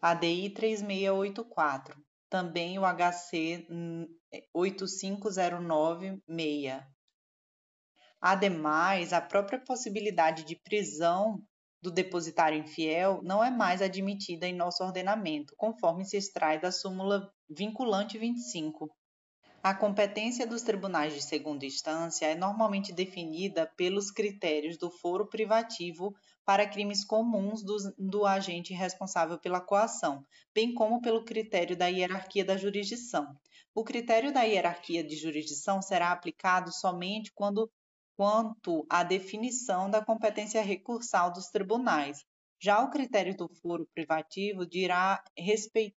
ADI 3684, também o HC 85096, Ademais, a própria possibilidade de prisão do depositário infiel não é mais admitida em nosso ordenamento, conforme se extrai da súmula vinculante 25. A competência dos tribunais de segunda instância é normalmente definida pelos critérios do foro privativo para crimes comuns do, do, agente responsável pela coação, bem como pelo critério da hierarquia da jurisdição. O critério da hierarquia de jurisdição será aplicado somente quando quanto à definição da competência recursal dos tribunais. Já o critério do foro privativo dirá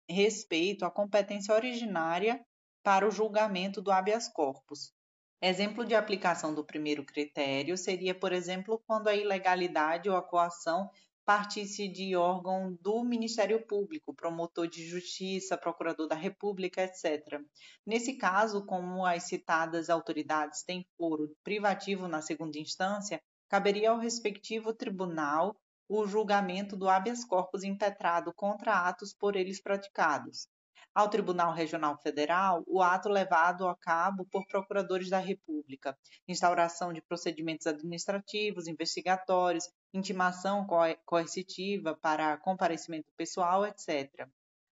respeito à competência originária para o julgamento do habeas corpus. Exemplo de aplicação do primeiro critério seria, por exemplo, quando a ilegalidade ou a coação partisse de órgão do Ministério Público, promotor de justiça, procurador da República, etc. Nesse caso, como as citadas autoridades têm foro privativo na segunda instância, caberia ao respectivo tribunal o julgamento do habeas corpus impetrado contra atos por eles praticados ao Tribunal Regional Federal o ato levado a cabo por procuradores da República, instauração de procedimentos administrativos, investigatórios, intimação coercitiva para comparecimento pessoal, etc.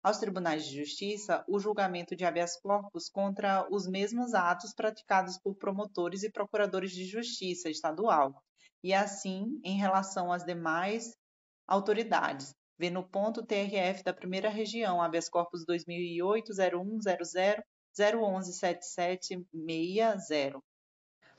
Aos tribunais de justiça, o julgamento de habeas corpus contra os mesmos atos praticados por promotores e procuradores de justiça estadual, e assim em relação às demais autoridades, Vê no ponto TRF da primeira região, habeas corpus 2008 0100 011 7760.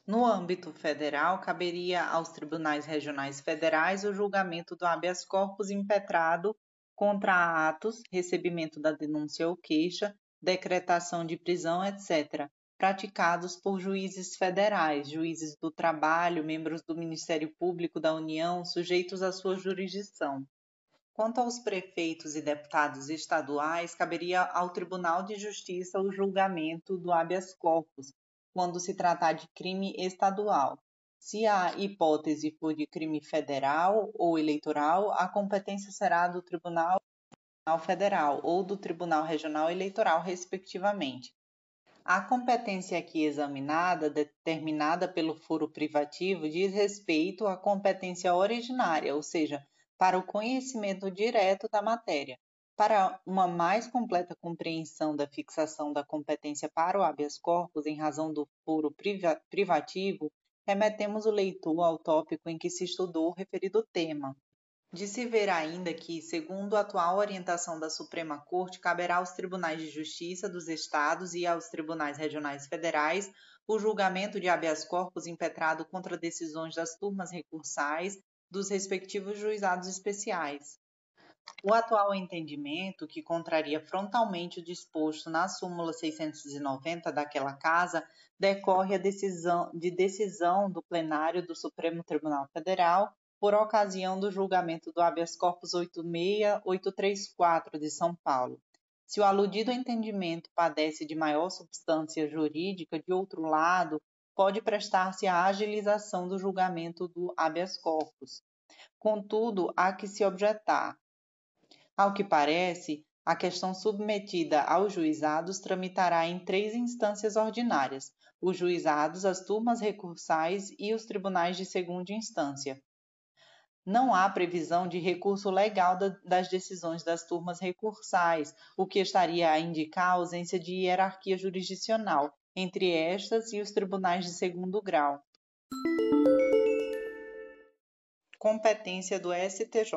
No âmbito federal, caberia aos tribunais regionais federais o julgamento do habeas corpus impetrado contra atos, recebimento da denúncia ou queixa, decretação de prisão, etc., praticados por juízes federais, juízes do trabalho, membros do Ministério Público da União, sujeitos à sua jurisdição. Quanto aos prefeitos e deputados estaduais, caberia ao Tribunal de Justiça o julgamento do habeas corpus, quando se tratar de crime estadual. Se a hipótese for de crime federal ou eleitoral, a competência será do Tribunal Federal ou do Tribunal Regional Eleitoral, respectivamente. A competência aqui examinada, determinada pelo foro privativo, diz respeito à competência originária, ou seja, para o conhecimento direto da matéria. Para uma mais completa compreensão da fixação da competência para o habeas corpus em razão do foro privativo, remetemos o leitor ao tópico em que se estudou o referido tema. De se ver ainda que, segundo a atual orientação da Suprema Corte, caberá aos tribunais de justiça dos estados e aos tribunais regionais federais o julgamento de habeas corpus impetrado contra decisões das turmas recursais dos respectivos juizados especiais. O atual entendimento, que contraria frontalmente o disposto na súmula 690 daquela casa, decorre decisão, de decisão do plenário do Supremo Tribunal Federal por ocasião do julgamento do habeas corpus 86834 de São Paulo. Se o aludido entendimento padece de maior substância jurídica, de outro lado, pode prestar-se à agilização do julgamento do habeas corpus. Contudo, há que se objetar. Ao que parece, a questão submetida aos juizados tramitará em três instâncias ordinárias: os juizados, as turmas recursais e os tribunais de segunda instância não há previsão de recurso legal das decisões das turmas recursais, o que estaria a indicar a ausência de hierarquia jurisdicional entre estas e os tribunais de segundo grau. Competência do STJ.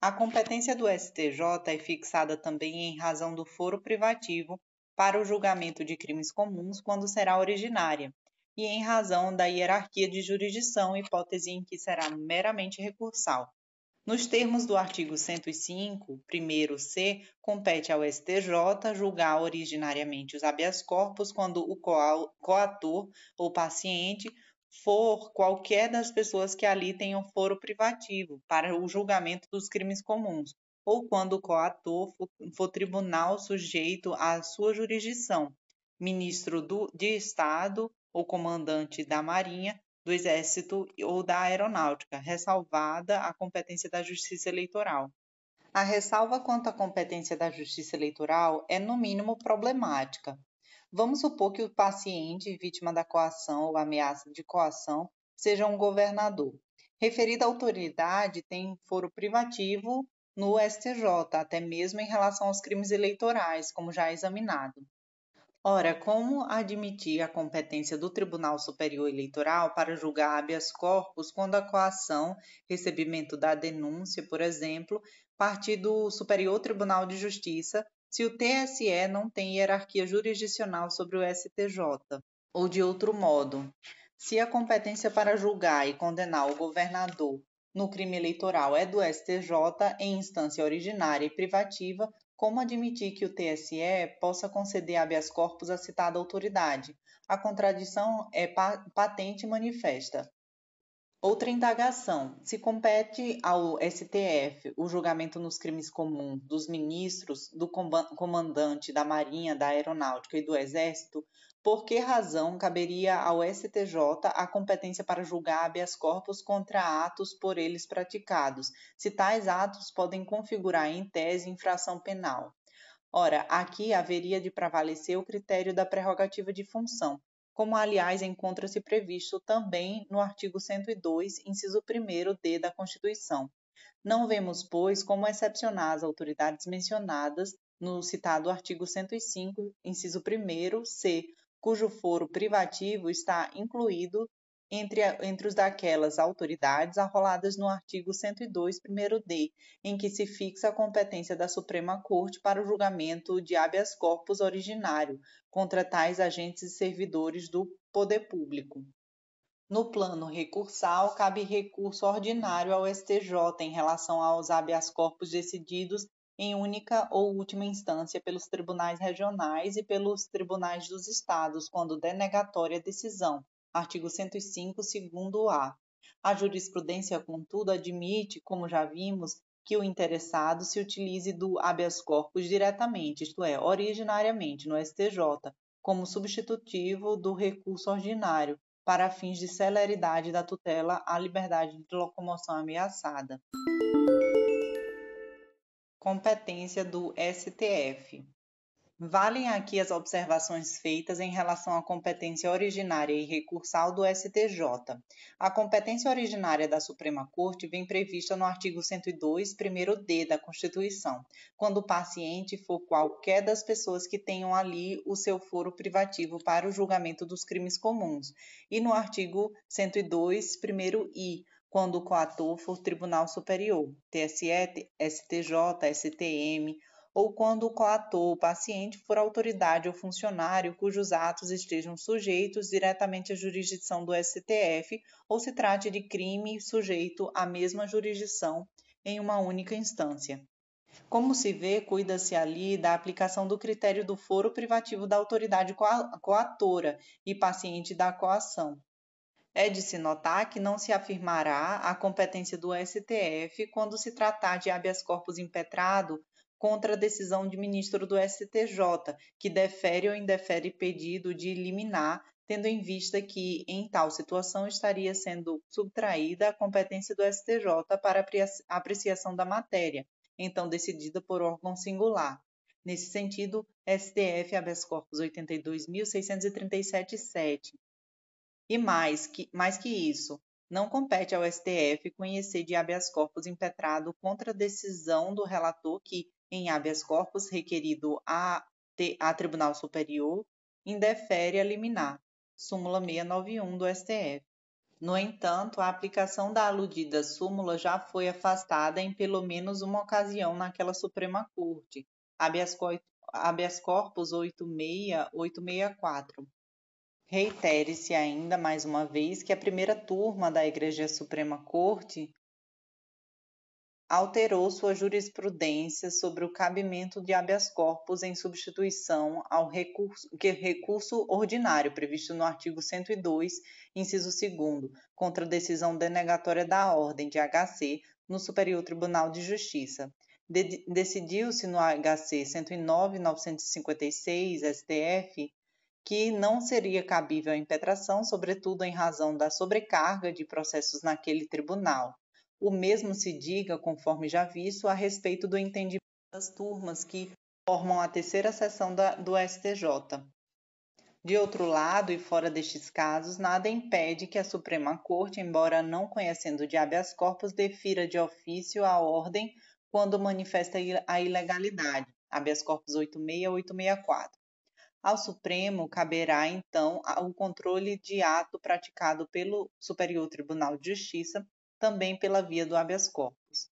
A competência do STJ é fixada também em razão do foro privativo para o julgamento de crimes comuns quando será originária, e em razão da hierarquia de jurisdição, hipótese em que será meramente recursal. Nos termos do artigo 105, primeiro C, compete ao STJ julgar originariamente os habeas corpus quando o coator ou paciente for qualquer das pessoas que ali tenham foro privativo para o julgamento dos crimes comuns, ou quando o coator for, for tribunal sujeito à sua jurisdição, ministro do, de Estado ou comandante da Marinha, do Exército ou da Aeronáutica, ressalvada a competência da Justiça Eleitoral. A ressalva quanto à competência da Justiça Eleitoral é, no mínimo, problemática. Vamos supor que o paciente, vítima da coação ou ameaça de coação, seja um governador. Referida autoridade tem foro privativo no STJ, até mesmo em relação aos crimes eleitorais, como já examinado. Ora, como admitir a competência do Tribunal Superior Eleitoral para julgar habeas corpus quando a coação, recebimento da denúncia, por exemplo, partir do Superior Tribunal de Justiça, se o TSE não tem hierarquia jurisdicional sobre o STJ? Ou de outro modo, se a competência para julgar e condenar o governador no crime eleitoral é do STJ em instância originária e privativa, como admitir que o TSE possa conceder habeas corpus à citada autoridade? A contradição é patente e manifesta. Outra indagação: se compete ao STF o julgamento nos crimes comuns dos ministros, do comandante da Marinha, da Aeronáutica e do Exército, por que razão caberia ao STJ a competência para julgar habeas corpus contra atos por eles praticados, se tais atos podem configurar em tese infração penal? Ora, aqui haveria de prevalecer o critério da prerrogativa de função, como aliás encontra-se previsto também no artigo 102, inciso 1d da Constituição. Não vemos, pois, como excepcionar as autoridades mencionadas no citado artigo 105, inciso 1 c, cujo foro privativo está incluído entre, entre os daquelas autoridades arroladas no artigo 102, 1d, em que se fixa a competência da Suprema Corte para o julgamento de habeas corpus originário contra tais agentes e servidores do poder público. No plano recursal, cabe recurso ordinário ao STJ em relação aos habeas corpus decididos em única ou última instância pelos tribunais regionais e pelos tribunais dos estados, quando denegatória a decisão. Artigo 105, segundo A. A jurisprudência, contudo, admite, como já vimos, que o interessado se utilize do habeas corpus diretamente, isto é, originariamente no STJ, como substitutivo do recurso ordinário, para fins de celeridade da tutela à liberdade de locomoção ameaçada. Competência do STF. Valem aqui as observações feitas em relação à competência originária e recursal do STJ. A competência originária da Suprema Corte vem prevista no artigo 102, primeiro D da Constituição, quando o paciente for qualquer das pessoas que tenham ali o seu foro privativo para o julgamento dos crimes comuns, e no artigo 102, primeiro I, quando o coator for Tribunal Superior, TSE, STJ, STM, ou quando o coator, o paciente, for autoridade ou funcionário cujos atos estejam sujeitos diretamente à jurisdição do STF ou se trate de crime sujeito à mesma jurisdição em uma única instância. Como se vê, cuida-se ali da aplicação do critério do foro privativo da autoridade coatora e paciente da coação. É de se notar que não se afirmará a competência do STF quando se tratar de habeas corpus impetrado contra a decisão de ministro do STJ, que defere ou indefere pedido de liminar, tendo em vista que, em tal situação, estaria sendo subtraída a competência do STJ para apreciação da matéria, então decidida por órgão singular. Nesse sentido, STF habeas corpus 82.637.7. E mais que, mais que isso, não compete ao STF conhecer de habeas corpus impetrado contra a decisão do relator que, em habeas corpus requerido a, a Tribunal Superior, indefere a liminar, súmula 691 do STF. No entanto, a aplicação da aludida súmula já foi afastada em pelo menos uma ocasião naquela Suprema Corte, habeas, habeas corpus 86864. Reitere-se ainda mais uma vez que a primeira turma da Igreja Suprema Corte alterou sua jurisprudência sobre o cabimento de habeas corpus em substituição ao recurso, recurso ordinário previsto no artigo 102, inciso 2 contra a decisão denegatória da ordem de HC no Superior Tribunal de Justiça. De Decidiu-se no HC 109.956 STF que não seria cabível a impetração, sobretudo em razão da sobrecarga de processos naquele tribunal o mesmo se diga, conforme já visto, a respeito do entendimento das turmas que formam a terceira sessão da, do STJ. De outro lado, e fora destes casos, nada impede que a Suprema Corte, embora não conhecendo de habeas corpus, defira de ofício a ordem quando manifesta a ilegalidade, habeas corpus 86864. Ao Supremo caberá, então, o controle de ato praticado pelo Superior Tribunal de Justiça também pela via do habeas corpus.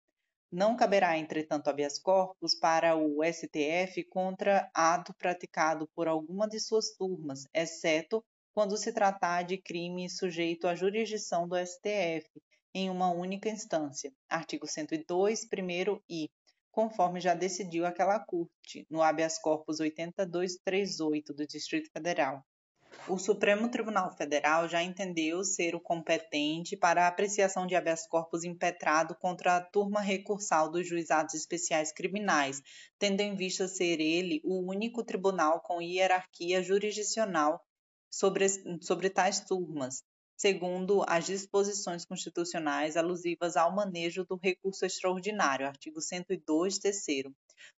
Não caberá, entretanto, habeas corpus para o STF contra ato praticado por alguma de suas turmas, exceto quando se tratar de crime sujeito à jurisdição do STF, em uma única instância. Artigo 102, primeiro I, conforme já decidiu aquela Corte, no habeas corpus 8238 do Distrito Federal. O Supremo Tribunal Federal já entendeu ser o competente para a apreciação de habeas corpus impetrado contra a turma recursal dos juizados especiais criminais, tendo em vista ser ele o único tribunal com hierarquia jurisdicional sobre, sobre tais turmas, segundo as disposições constitucionais alusivas ao manejo do recurso extraordinário, artigo 102, terceiro.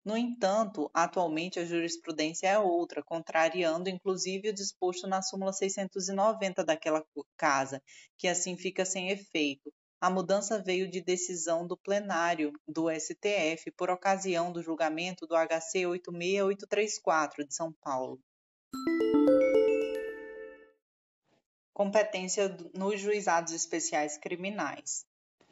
No entanto, atualmente a jurisprudência é outra, contrariando inclusive o disposto na súmula 690 daquela casa, que assim fica sem efeito. A mudança veio de decisão do plenário do STF por ocasião do julgamento do HC 86834 de São Paulo. Competência nos juizados especiais criminais.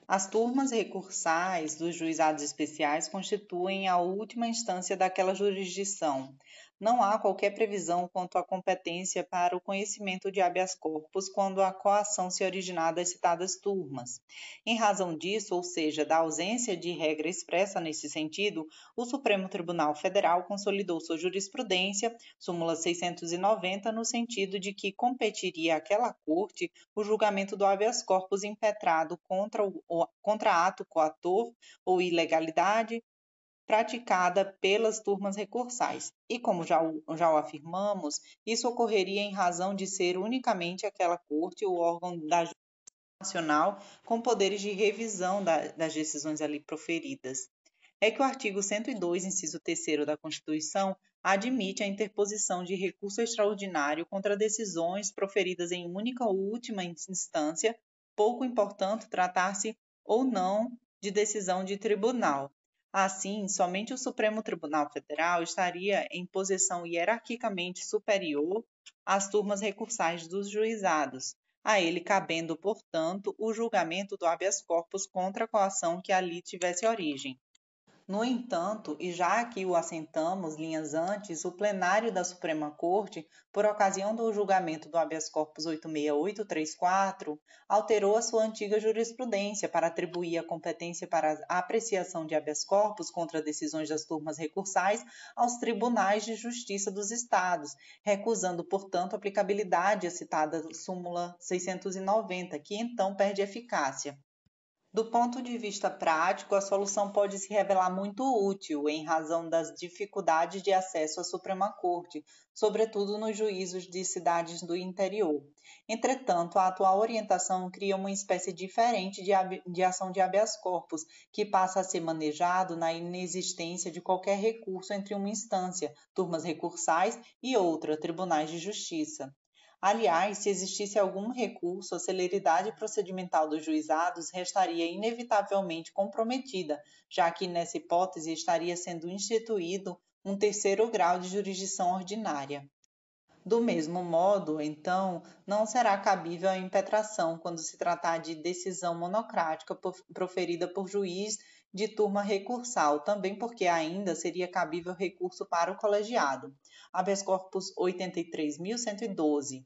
As turmas recursais dos juizados especiais constituem a última instância daquela jurisdição. Não há qualquer previsão quanto à competência para o conhecimento de habeas corpus quando a coação se originar das citadas turmas. Em razão disso, ou seja, da ausência de regra expressa nesse sentido, o Supremo Tribunal Federal consolidou sua jurisprudência, súmula 690, no sentido de que competiria àquela corte o julgamento do habeas corpus impetrado contra, o, contra ato coator ou ilegalidade praticada pelas turmas recursais. E como já, já o afirmamos, isso ocorreria em razão de ser unicamente aquela corte o órgão da Justiça Nacional com poderes de revisão da, das decisões ali proferidas. É que o artigo 102, inciso 3 da Constituição, admite a interposição de recurso extraordinário contra decisões proferidas em única ou última instância, pouco importante tratar-se ou não de decisão de tribunal, Assim, somente o Supremo Tribunal Federal estaria em posição hierarquicamente superior às turmas recursais dos juizados, a ele cabendo, portanto, o julgamento do habeas corpus contra a coação que ali tivesse origem. No entanto, e já que o assentamos linhas antes, o plenário da Suprema Corte, por ocasião do julgamento do habeas corpus 86834, alterou a sua antiga jurisprudência para atribuir a competência para a apreciação de habeas corpus contra decisões das turmas recursais aos tribunais de justiça dos estados, recusando, portanto, a aplicabilidade à citada súmula 690, que então perde eficácia. Do ponto de vista prático, a solução pode se revelar muito útil em razão das dificuldades de acesso à Suprema Corte, sobretudo nos juízos de cidades do interior. Entretanto, a atual orientação cria uma espécie diferente de, de ação de habeas corpus, que passa a ser manejado na inexistência de qualquer recurso entre uma instância, turmas recursais, e outra, tribunais de justiça. Aliás, se existisse algum recurso, a celeridade procedimental dos juizados restaria inevitavelmente comprometida, já que nessa hipótese estaria sendo instituído um terceiro grau de jurisdição ordinária. Do mesmo modo, então, não será cabível a impetração quando se tratar de decisão monocrática proferida por juiz de turma recursal, também porque ainda seria cabível recurso para o colegiado. Habeas corpus 83.112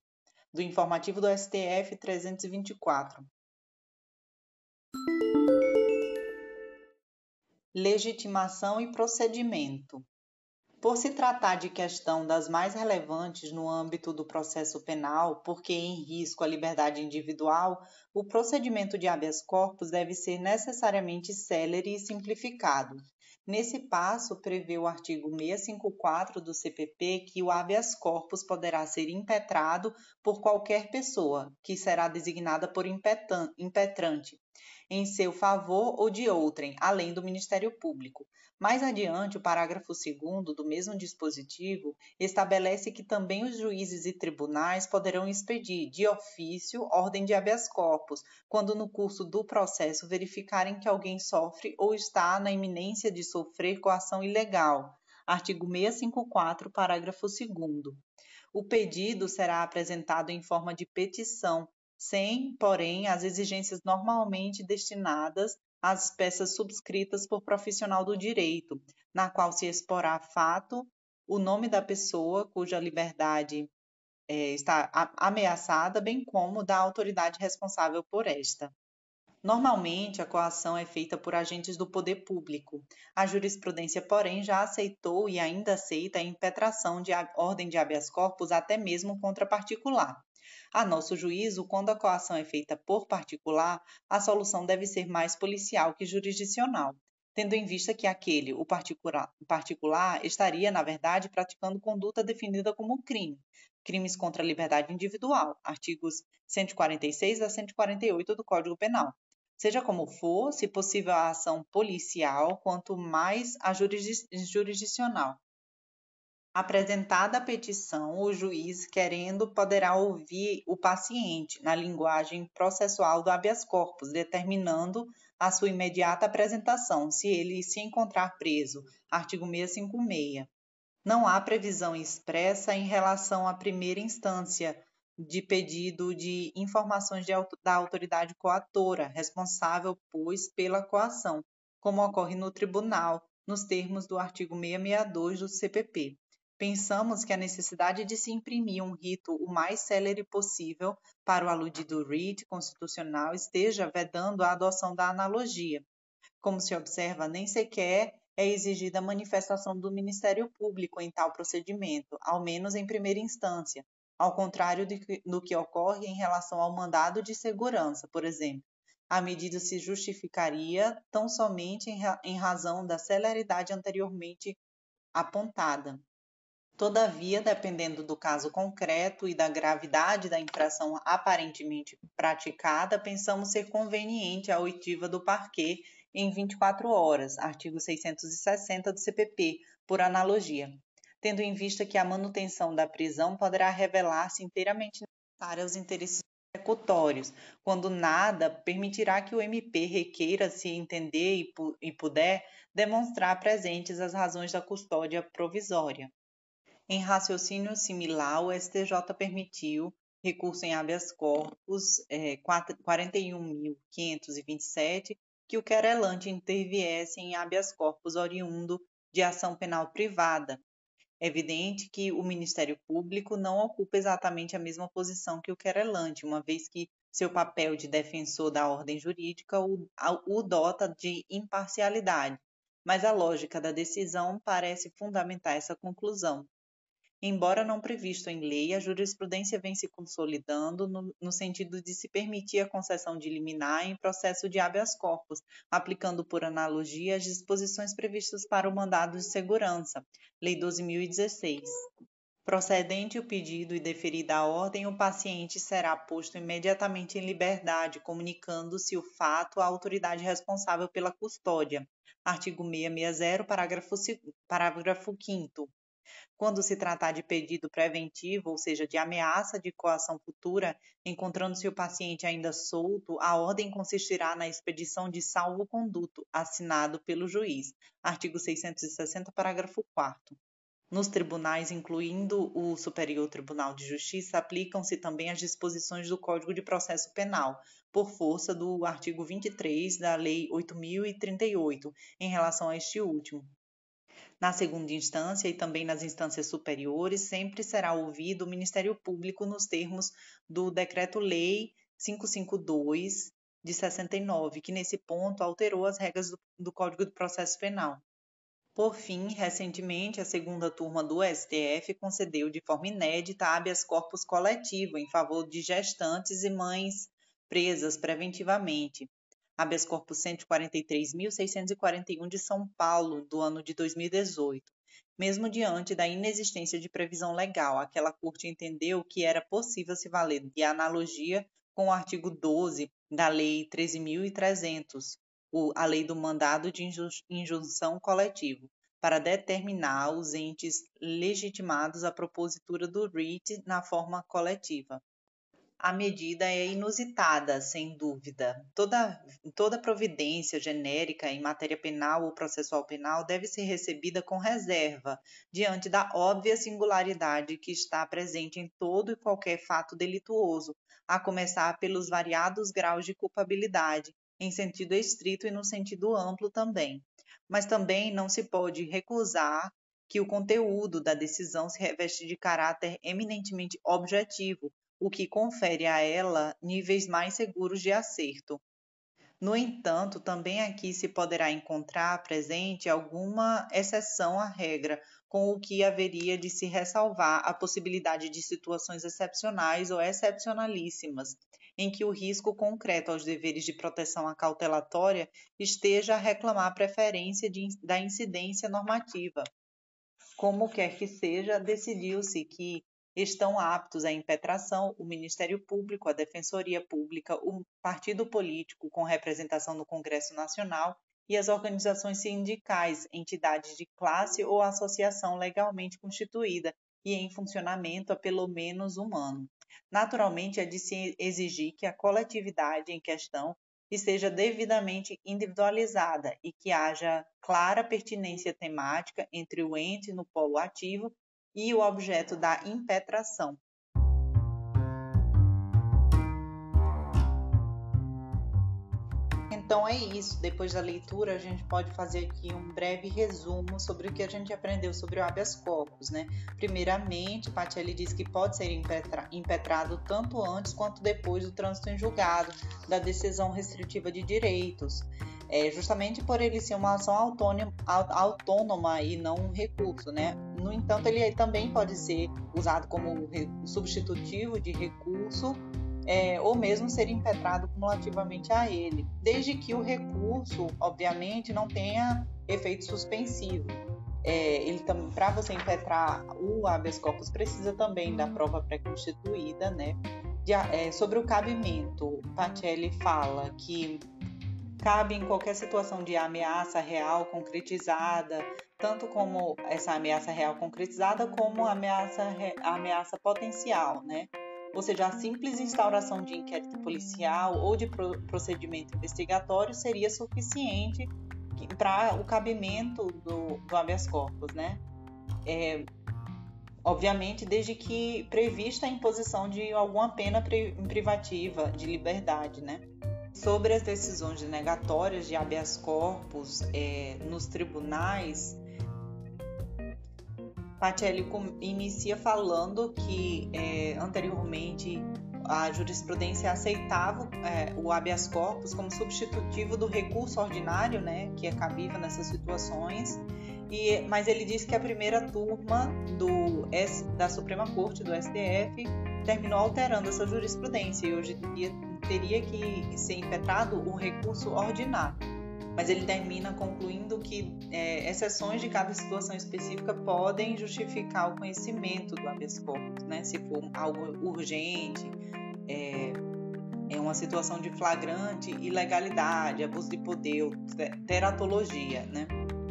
do informativo do STF 324. Legitimação e procedimento. Por se tratar de questão das mais relevantes no âmbito do processo penal, porque em risco a liberdade individual, o procedimento de habeas corpus deve ser necessariamente célere e simplificado, Nesse passo, prevê o artigo 654 do CPP que o habeas corpus poderá ser impetrado por qualquer pessoa, que será designada por impetrante, em seu favor ou de outrem, além do Ministério Público. Mais adiante, o parágrafo 2 do mesmo dispositivo estabelece que também os juízes e tribunais poderão expedir, de ofício, ordem de habeas corpus, quando no curso do processo verificarem que alguém sofre ou está na iminência de sofrer coação ilegal. Artigo 654, parágrafo 2. O pedido será apresentado em forma de petição, sem, porém, as exigências normalmente destinadas às peças subscritas por profissional do direito, na qual se exporá fato, o nome da pessoa cuja liberdade é, está ameaçada, bem como da autoridade responsável por esta. Normalmente, a coação é feita por agentes do poder público. A jurisprudência, porém, já aceitou e ainda aceita a impetração de ordem de habeas corpus até mesmo contra particular. A nosso juízo, quando a coação é feita por particular, a solução deve ser mais policial que jurisdicional, tendo em vista que aquele, o particular, particular estaria, na verdade, praticando conduta definida como crime, crimes contra a liberdade individual, artigos 146 a 148 do Código Penal. Seja como for, se possível a ação policial, quanto mais a jurisdicional. Apresentada a petição, o juiz, querendo, poderá ouvir o paciente na linguagem processual do habeas corpus, determinando a sua imediata apresentação, se ele se encontrar preso. Artigo 656. Não há previsão expressa em relação à primeira instância de pedido de informações de, da autoridade coatora, responsável, pois, pela coação, como ocorre no tribunal, nos termos do artigo 662 do CPP. Pensamos que a necessidade de se imprimir um rito o mais célere possível para o aludido writ constitucional esteja vedando a adoção da analogia. Como se observa, nem sequer é exigida a manifestação do Ministério Público em tal procedimento, ao menos em primeira instância, ao contrário do que ocorre em relação ao mandado de segurança, por exemplo. A medida se justificaria tão somente em razão da celeridade anteriormente apontada. Todavia, dependendo do caso concreto e da gravidade da infração aparentemente praticada, pensamos ser conveniente a oitiva do parquet em 24 horas, artigo 660 do CPP, por analogia, tendo em vista que a manutenção da prisão poderá revelar-se inteiramente necessária aos interesses executórios, quando nada permitirá que o MP requeira, se entender e puder, demonstrar presentes as razões da custódia provisória. Em raciocínio similar, o STJ permitiu recurso em habeas corpus é, 41.527 que o querelante interviesse em habeas corpus oriundo de ação penal privada. É evidente que o Ministério Público não ocupa exatamente a mesma posição que o querelante, uma vez que seu papel de defensor da ordem jurídica o, o dota de imparcialidade, mas a lógica da decisão parece fundamentar essa conclusão. Embora não previsto em lei, a jurisprudência vem se consolidando no, no, sentido de se permitir a concessão de liminar em processo de habeas corpus, aplicando por analogia as disposições previstas para o mandado de segurança, Lei 12.016. Procedente o pedido e deferida a ordem, o paciente será posto imediatamente em liberdade, comunicando-se o fato à autoridade responsável pela custódia. Artigo 660, parágrafo, parágrafo 5 quando se tratar de pedido preventivo, ou seja, de ameaça de coação futura, encontrando-se o paciente ainda solto, a ordem consistirá na expedição de salvo-conduto, assinado pelo juiz. Artigo 660, parágrafo 4. Nos tribunais, incluindo o Superior Tribunal de Justiça, aplicam-se também as disposições do Código de Processo Penal, por força do artigo 23 da Lei 8038, em relação a este último. Na segunda instância e também nas instâncias superiores, sempre será ouvido o Ministério Público nos termos do Decreto-Lei 552 de 69, que nesse ponto alterou as regras do, Código de Processo Penal. Por fim, recentemente, a segunda turma do STF concedeu de forma inédita habeas corpus coletivo em favor de gestantes e mães presas preventivamente, habeas corpus 143.641 de São Paulo, do ano de 2018. Mesmo diante da inexistência de previsão legal, aquela corte entendeu que era possível se valer de analogia com o artigo 12 da Lei 13.300, a Lei do Mandado de Injunção Coletivo, para determinar os entes legitimados à propositura do RIT na forma coletiva a medida é inusitada, sem dúvida. Toda, toda providência genérica em matéria penal ou processual penal deve ser recebida com reserva, diante da óbvia singularidade que está presente em todo e qualquer fato delituoso, a começar pelos variados graus de culpabilidade, em sentido estrito e no sentido amplo também. Mas também não se pode recusar que o conteúdo da decisão se reveste de caráter eminentemente objetivo, o que confere a ela níveis mais seguros de acerto. No entanto, também aqui se poderá encontrar presente alguma exceção à regra, com o que haveria de se ressalvar a possibilidade de situações excepcionais ou excepcionalíssimas, em que o risco concreto aos deveres de proteção acautelatória esteja a reclamar preferência de, da incidência normativa. Como quer que seja, decidiu-se que estão aptos à impetração o Ministério Público, a Defensoria Pública, o partido político com representação no Congresso Nacional e as organizações sindicais, entidades de classe ou associação legalmente constituída e em funcionamento há pelo menos um ano. Naturalmente, é de se exigir que a coletividade em questão esteja devidamente individualizada e que haja clara pertinência temática entre o ente no polo ativo e o objeto da impetração. Então é isso. Depois da leitura, a gente pode fazer aqui um breve resumo sobre o que a gente aprendeu sobre o habeas corpus, né? Primeiramente, Patelli diz que pode ser impetrado tanto antes quanto depois do trânsito em julgado da decisão restritiva de direitos, é, justamente por ele ser uma ação autônoma, autônoma e não um recurso, né? No entanto, ele também pode ser usado como substitutivo de recurso é, ou mesmo ser impetrado cumulativamente a ele, desde que o recurso, obviamente, não tenha efeito suspensivo. É, para você impetrar o habeas corpus precisa também da prova pré-constituída, né? De, é, sobre o cabimento, Pacelli fala que cabe em qualquer situação de ameaça real concretizada, tanto como essa ameaça real concretizada, como ameaça, ameaça potencial, né? Ou seja, a simples instauração de inquérito policial ou de procedimento investigatório seria suficiente para o cabimento do, do habeas corpus, né? É, obviamente, desde que prevista a imposição de alguma pena privativa de liberdade, né? Sobre as decisões negatórias de habeas corpus é, nos tribunais, Pacelli inicia falando que é, anteriormente a jurisprudência aceitava é, o habeas corpus como substitutivo do recurso ordinário, né, que é cabível nessas situações. E, mas ele diz que a primeira turma do, da Suprema Corte, do STF, terminou alterando essa jurisprudência e hoje dia teria que ser impetrado o recurso ordinário mas ele termina concluindo que é, exceções de cada situação específica podem justificar o conhecimento do habeas corpus, né? Se for algo urgente, é, é uma situação de flagrante ilegalidade, abuso de poder, teratologia, né?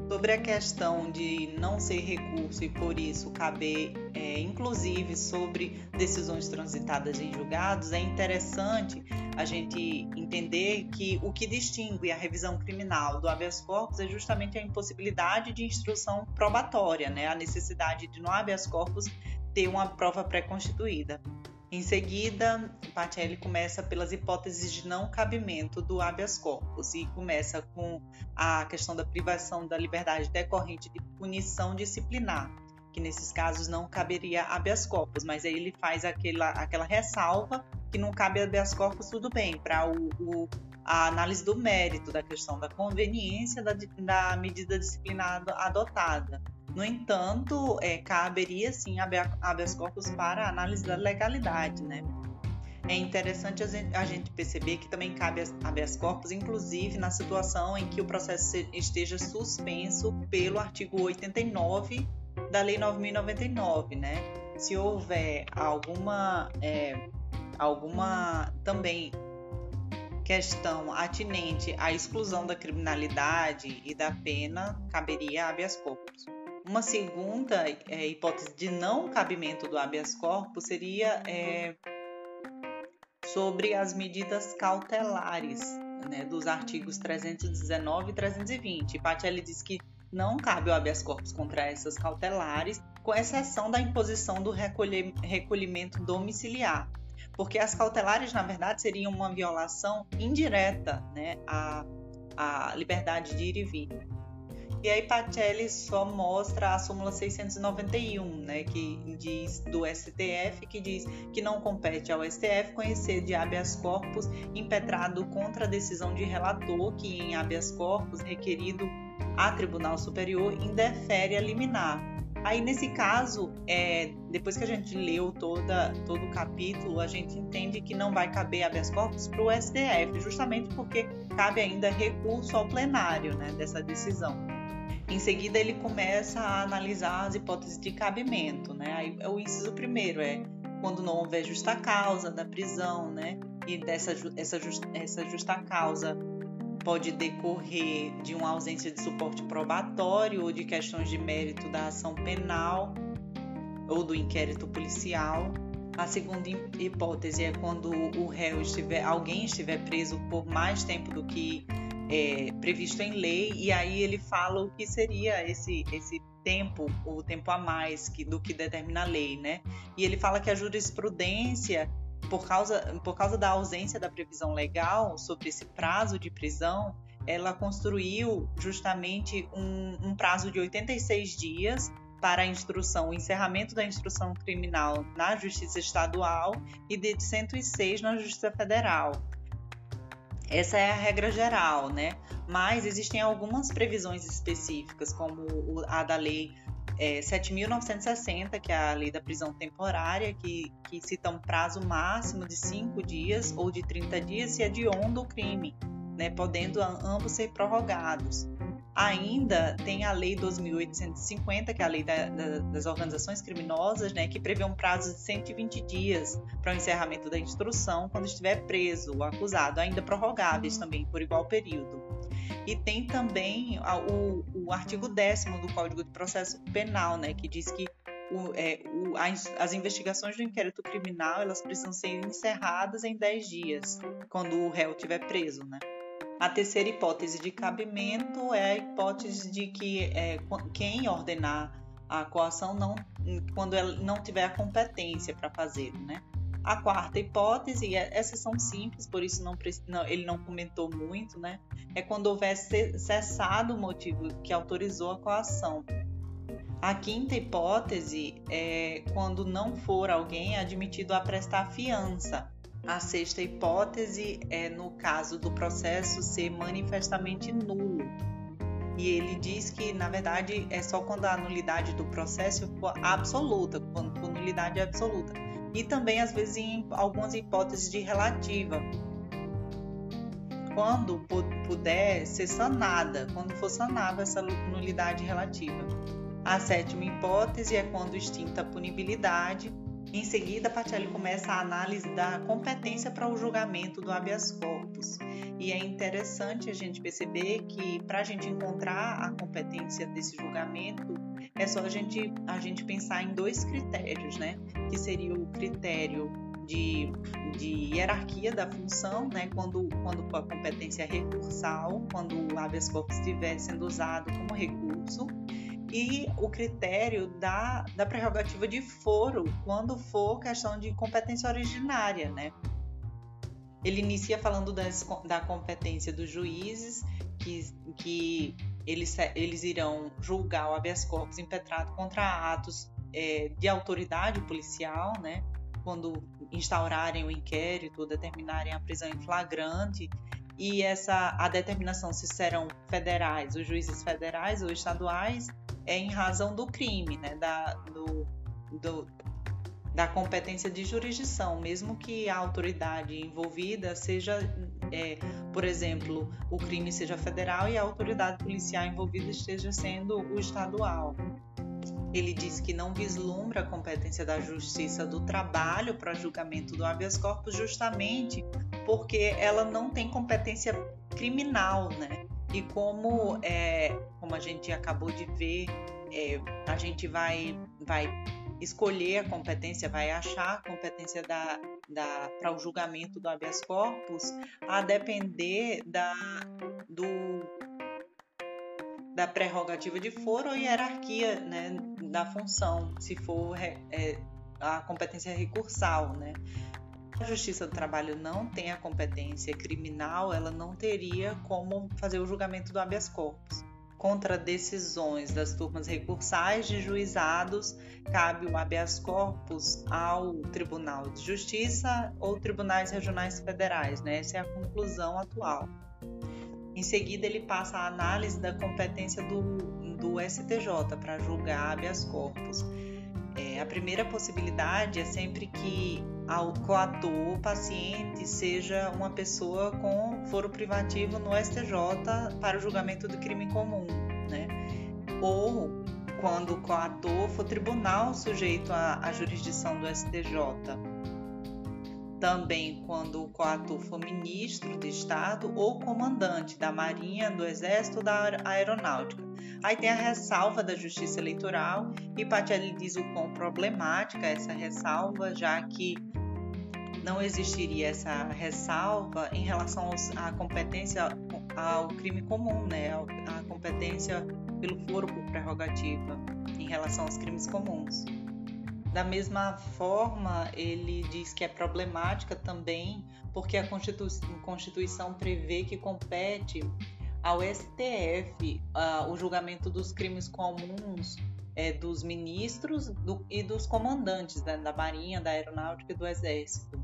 Sobre a questão de não ser recurso e por isso caber, é, inclusive, sobre decisões transitadas em julgados, é interessante a gente entender que o que distingue a revisão criminal do habeas corpus é justamente a impossibilidade de instrução probatória, né? a necessidade de no habeas corpus ter uma prova pré-constituída. Em seguida, Pacelli começa pelas hipóteses de não cabimento do habeas corpus e começa com a questão da privação da liberdade decorrente de punição disciplinar, que nesses casos não caberia habeas corpus, mas aí ele faz aquela, aquela ressalva que não cabe habeas corpus, tudo bem, para o, o, a análise do mérito da questão da conveniência da, da medida disciplinar adotada. No entanto, é, caberia sim habeas corpus para a análise da legalidade, né? É interessante a gente perceber que também cabe habeas corpus, inclusive na situação em que o processo esteja suspenso pelo artigo 89 da Lei 9.099, né? Se houver alguma, é, alguma também questão atinente à exclusão da criminalidade e da pena, caberia habeas corpus. Uma segunda é, hipótese de não cabimento do habeas corpus seria é, sobre as medidas cautelares né, dos artigos 319 e 320. Pacelli diz que não cabe o habeas corpus contra essas cautelares, com exceção da imposição do recolhimento domiciliar, porque as cautelares, na verdade, seriam uma violação indireta né, à, à liberdade de ir e vir. E aí Pacelli só mostra a súmula 691, né, que diz do STF, que diz que não compete ao STF conhecer de habeas corpus impetrado contra a decisão de relator que em habeas corpus requerido a Tribunal Superior indefere a liminar. Aí nesse caso, é, depois que a gente leu toda, todo o capítulo, a gente entende que não vai caber habeas corpus para o STF, justamente porque cabe ainda recurso ao plenário né, dessa decisão. Em seguida, ele começa a analisar as hipóteses de cabimento, né? Aí, o inciso primeiro é quando não houver justa causa da prisão, né? E dessa essa, essa justa causa pode decorrer de uma ausência de suporte probatório ou de questões de mérito da ação penal ou do inquérito policial. A segunda hipótese é quando o réu estiver, alguém estiver preso por mais tempo do que é, previsto em lei, e aí ele fala o que seria esse, esse tempo, o tempo a mais que, do que determina a lei, né? E ele fala que a jurisprudência por causa, por causa da ausência da previsão legal sobre esse prazo de prisão, ela construiu justamente um, um prazo de 86 dias para a instrução, o encerramento da instrução criminal na Justiça Estadual e de 106 na Justiça Federal. Essa é a regra geral, né? Mas existem algumas previsões específicas, como a da Lei é, 7.960, que é a lei da prisão temporária, que, que cita um prazo máximo de 5 dias ou de 30 dias se hediondo o crime, né, podendo ambos ser prorrogados. Ainda tem a Lei 2.850, que é a Lei da, da, das Organizações Criminosas, né, que prevê um prazo de 120 dias para o encerramento da instrução quando estiver preso o acusado, ainda prorrogáveis também por igual período. E tem também o, o artigo 10 do Código de Processo Penal, né, que diz que o, é, o, as, as, investigações do inquérito criminal elas precisam ser encerradas em 10 dias, quando o réu estiver preso, né? A terceira hipótese de cabimento é a hipótese de que é, quem ordenar a coação não, quando ela não tiver a competência para fazer, né? A quarta hipótese, essas são simples, por isso não, não, ele não comentou muito, né? É quando houver cessado o motivo que autorizou a coação. A quinta hipótese é quando não for alguém admitido a prestar fiança, a sexta hipótese é no caso do processo ser manifestamente nulo. E ele diz que, na verdade, é só quando a nulidade do processo for absoluta, quando for nulidade absoluta. E também, às vezes, em algumas hipóteses de relativa. Quando puder ser sanada, quando for sanável essa nulidade relativa. A sétima hipótese é quando extinta a punibilidade em seguida, Patelli começa a análise da competência para o julgamento do habeas corpus. E é interessante a gente perceber que para a gente encontrar a competência desse julgamento, é só a gente, a gente pensar em dois critérios, né? Que seria o critério de, de hierarquia da função, né? Quando, quando a competência é recursal, quando o habeas corpus estiver sendo usado como recurso, e o critério da, da prerrogativa de foro quando for questão de competência originária, né? Ele inicia falando das, da competência dos juízes, que, que eles, eles irão julgar o habeas corpus impetrado contra atos é, de autoridade policial, né? Quando instaurarem o inquérito, determinarem a prisão em flagrante, e essa a determinação se serão federais, os juízes federais ou estaduais, é em razão do crime, né, da, do, do, da competência de jurisdição, mesmo que a autoridade envolvida seja, é, por exemplo, o crime seja federal e a autoridade policial envolvida esteja sendo o estadual. Ele diz que não vislumbra a competência da Justiça do Trabalho para julgamento do habeas corpus justamente porque ela não tem competência criminal, né? E como, é, como a gente acabou de ver, é, a gente vai, vai escolher a competência, vai achar a competência da, da, para o julgamento do habeas corpus a depender da, da prerrogativa de foro ou hierarquia né, da função, se for é, a competência recursal, né? a Justiça do Trabalho não tem a competência criminal, ela não teria como fazer o julgamento do habeas corpus. Contra decisões das turmas recursais de juizados, cabe o habeas corpus ao Tribunal de Justiça ou tribunais regionais federais, né? Essa é a conclusão atual. Em seguida, ele passa a análise da competência do, do STJ para julgar habeas corpus. É, a primeira possibilidade é sempre que o coator, o paciente, seja uma pessoa com foro privativo no STJ para o julgamento do crime comum, né? Ou quando o coator for tribunal sujeito à, à jurisdição do STJ. Também quando o coator for ministro de Estado ou comandante da Marinha, do Exército ou da Aeronáutica. Aí tem a ressalva da Justiça Eleitoral e Patielli diz o quão problemática é essa ressalva, já que não existiria essa ressalva em relação à competência ao crime comum, né? A competência pelo foro por prerrogativa em relação aos crimes comuns. Da mesma forma, ele diz que é problemática também porque a Constituição prevê que compete ao STF uh, o julgamento dos crimes comuns é, dos ministros do, e dos comandantes né, da Marinha, da Aeronáutica e do Exército.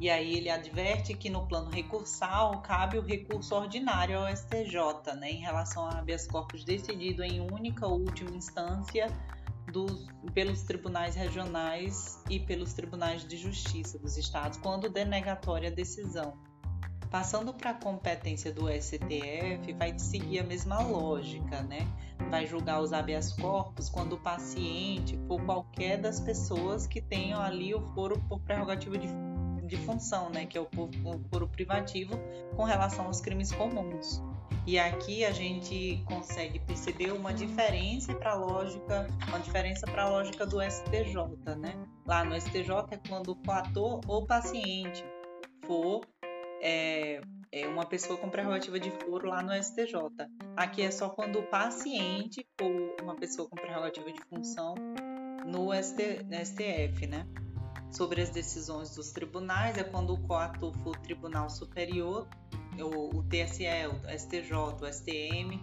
E aí ele adverte que no plano recursal cabe o recurso ordinário ao STJ, né, em relação a habeas corpus decidido em única ou última instância dos, pelos tribunais regionais e pelos tribunais de justiça dos estados, quando denegatória a decisão. Passando para a competência do STF, vai seguir a mesma lógica, né? Vai julgar os habeas corpus quando o paciente for qualquer das pessoas que tenham ali o foro por prerrogativa de, de função, né? Que é o foro privativo com relação aos crimes comuns. E aqui a gente consegue perceber uma diferença para a lógica, uma diferença para a lógica do STJ, né? Lá no STJ é quando o ator ou paciente for é, é uma pessoa com prerrogativa de foro lá no STJ. Aqui é só quando o paciente for uma pessoa com prerrogativa de função no, ST, no STF, né? Sobre as decisões dos tribunais é quando o coator for Tribunal Superior o, o TSE, o STJ, o STM,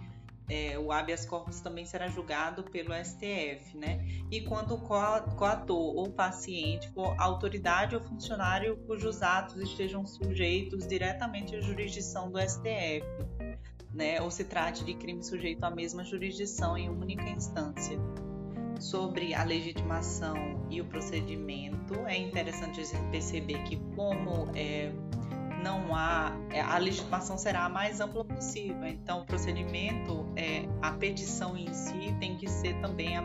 é, o habeas corpus também será julgado pelo STF, né? E quando o coator ou paciente for autoridade ou funcionário cujos atos estejam sujeitos diretamente à jurisdição do STF, né? Ou se trate de crime sujeito à mesma jurisdição em única instância. Sobre a legitimação e o procedimento, é interessante perceber que como é, não há, é, a legitimação será a mais ampla possível. Então, o procedimento, é, a petição em si tem que ser também a,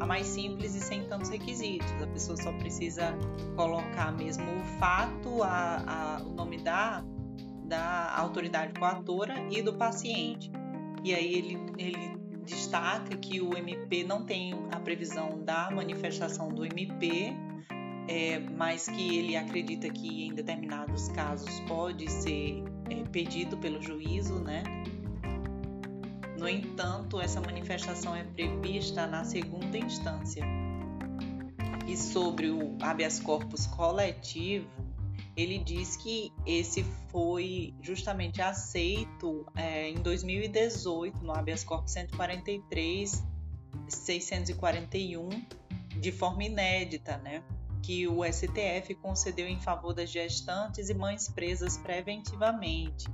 a mais simples e sem tantos requisitos. A pessoa só precisa colocar mesmo o fato, a, a, o nome da, da autoridade coatora e do paciente. E aí ele, ele destaca que o MP não tem a previsão da manifestação do MP é, mas que ele acredita que em determinados casos pode ser é, pedido pelo juízo, né? No entanto, essa manifestação é prevista na segunda instância. E sobre o habeas corpus coletivo, ele diz que esse foi justamente aceito é, em 2018 no habeas corpus 143 641 de forma inédita, né? Que o STF concedeu em favor das gestantes e mães presas preventivamente.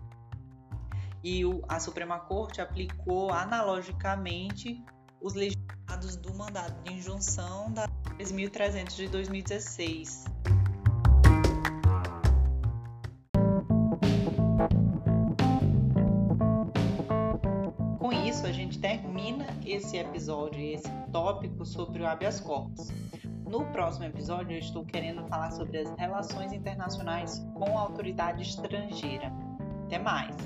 E a Suprema Corte aplicou analogicamente os legislados do mandado de injunção da 3.300 de 2016. Com isso, a gente termina esse episódio, esse tópico sobre o habeas corpus. No próximo episódio, eu estou querendo falar sobre as relações internacionais com a autoridade estrangeira. Até mais!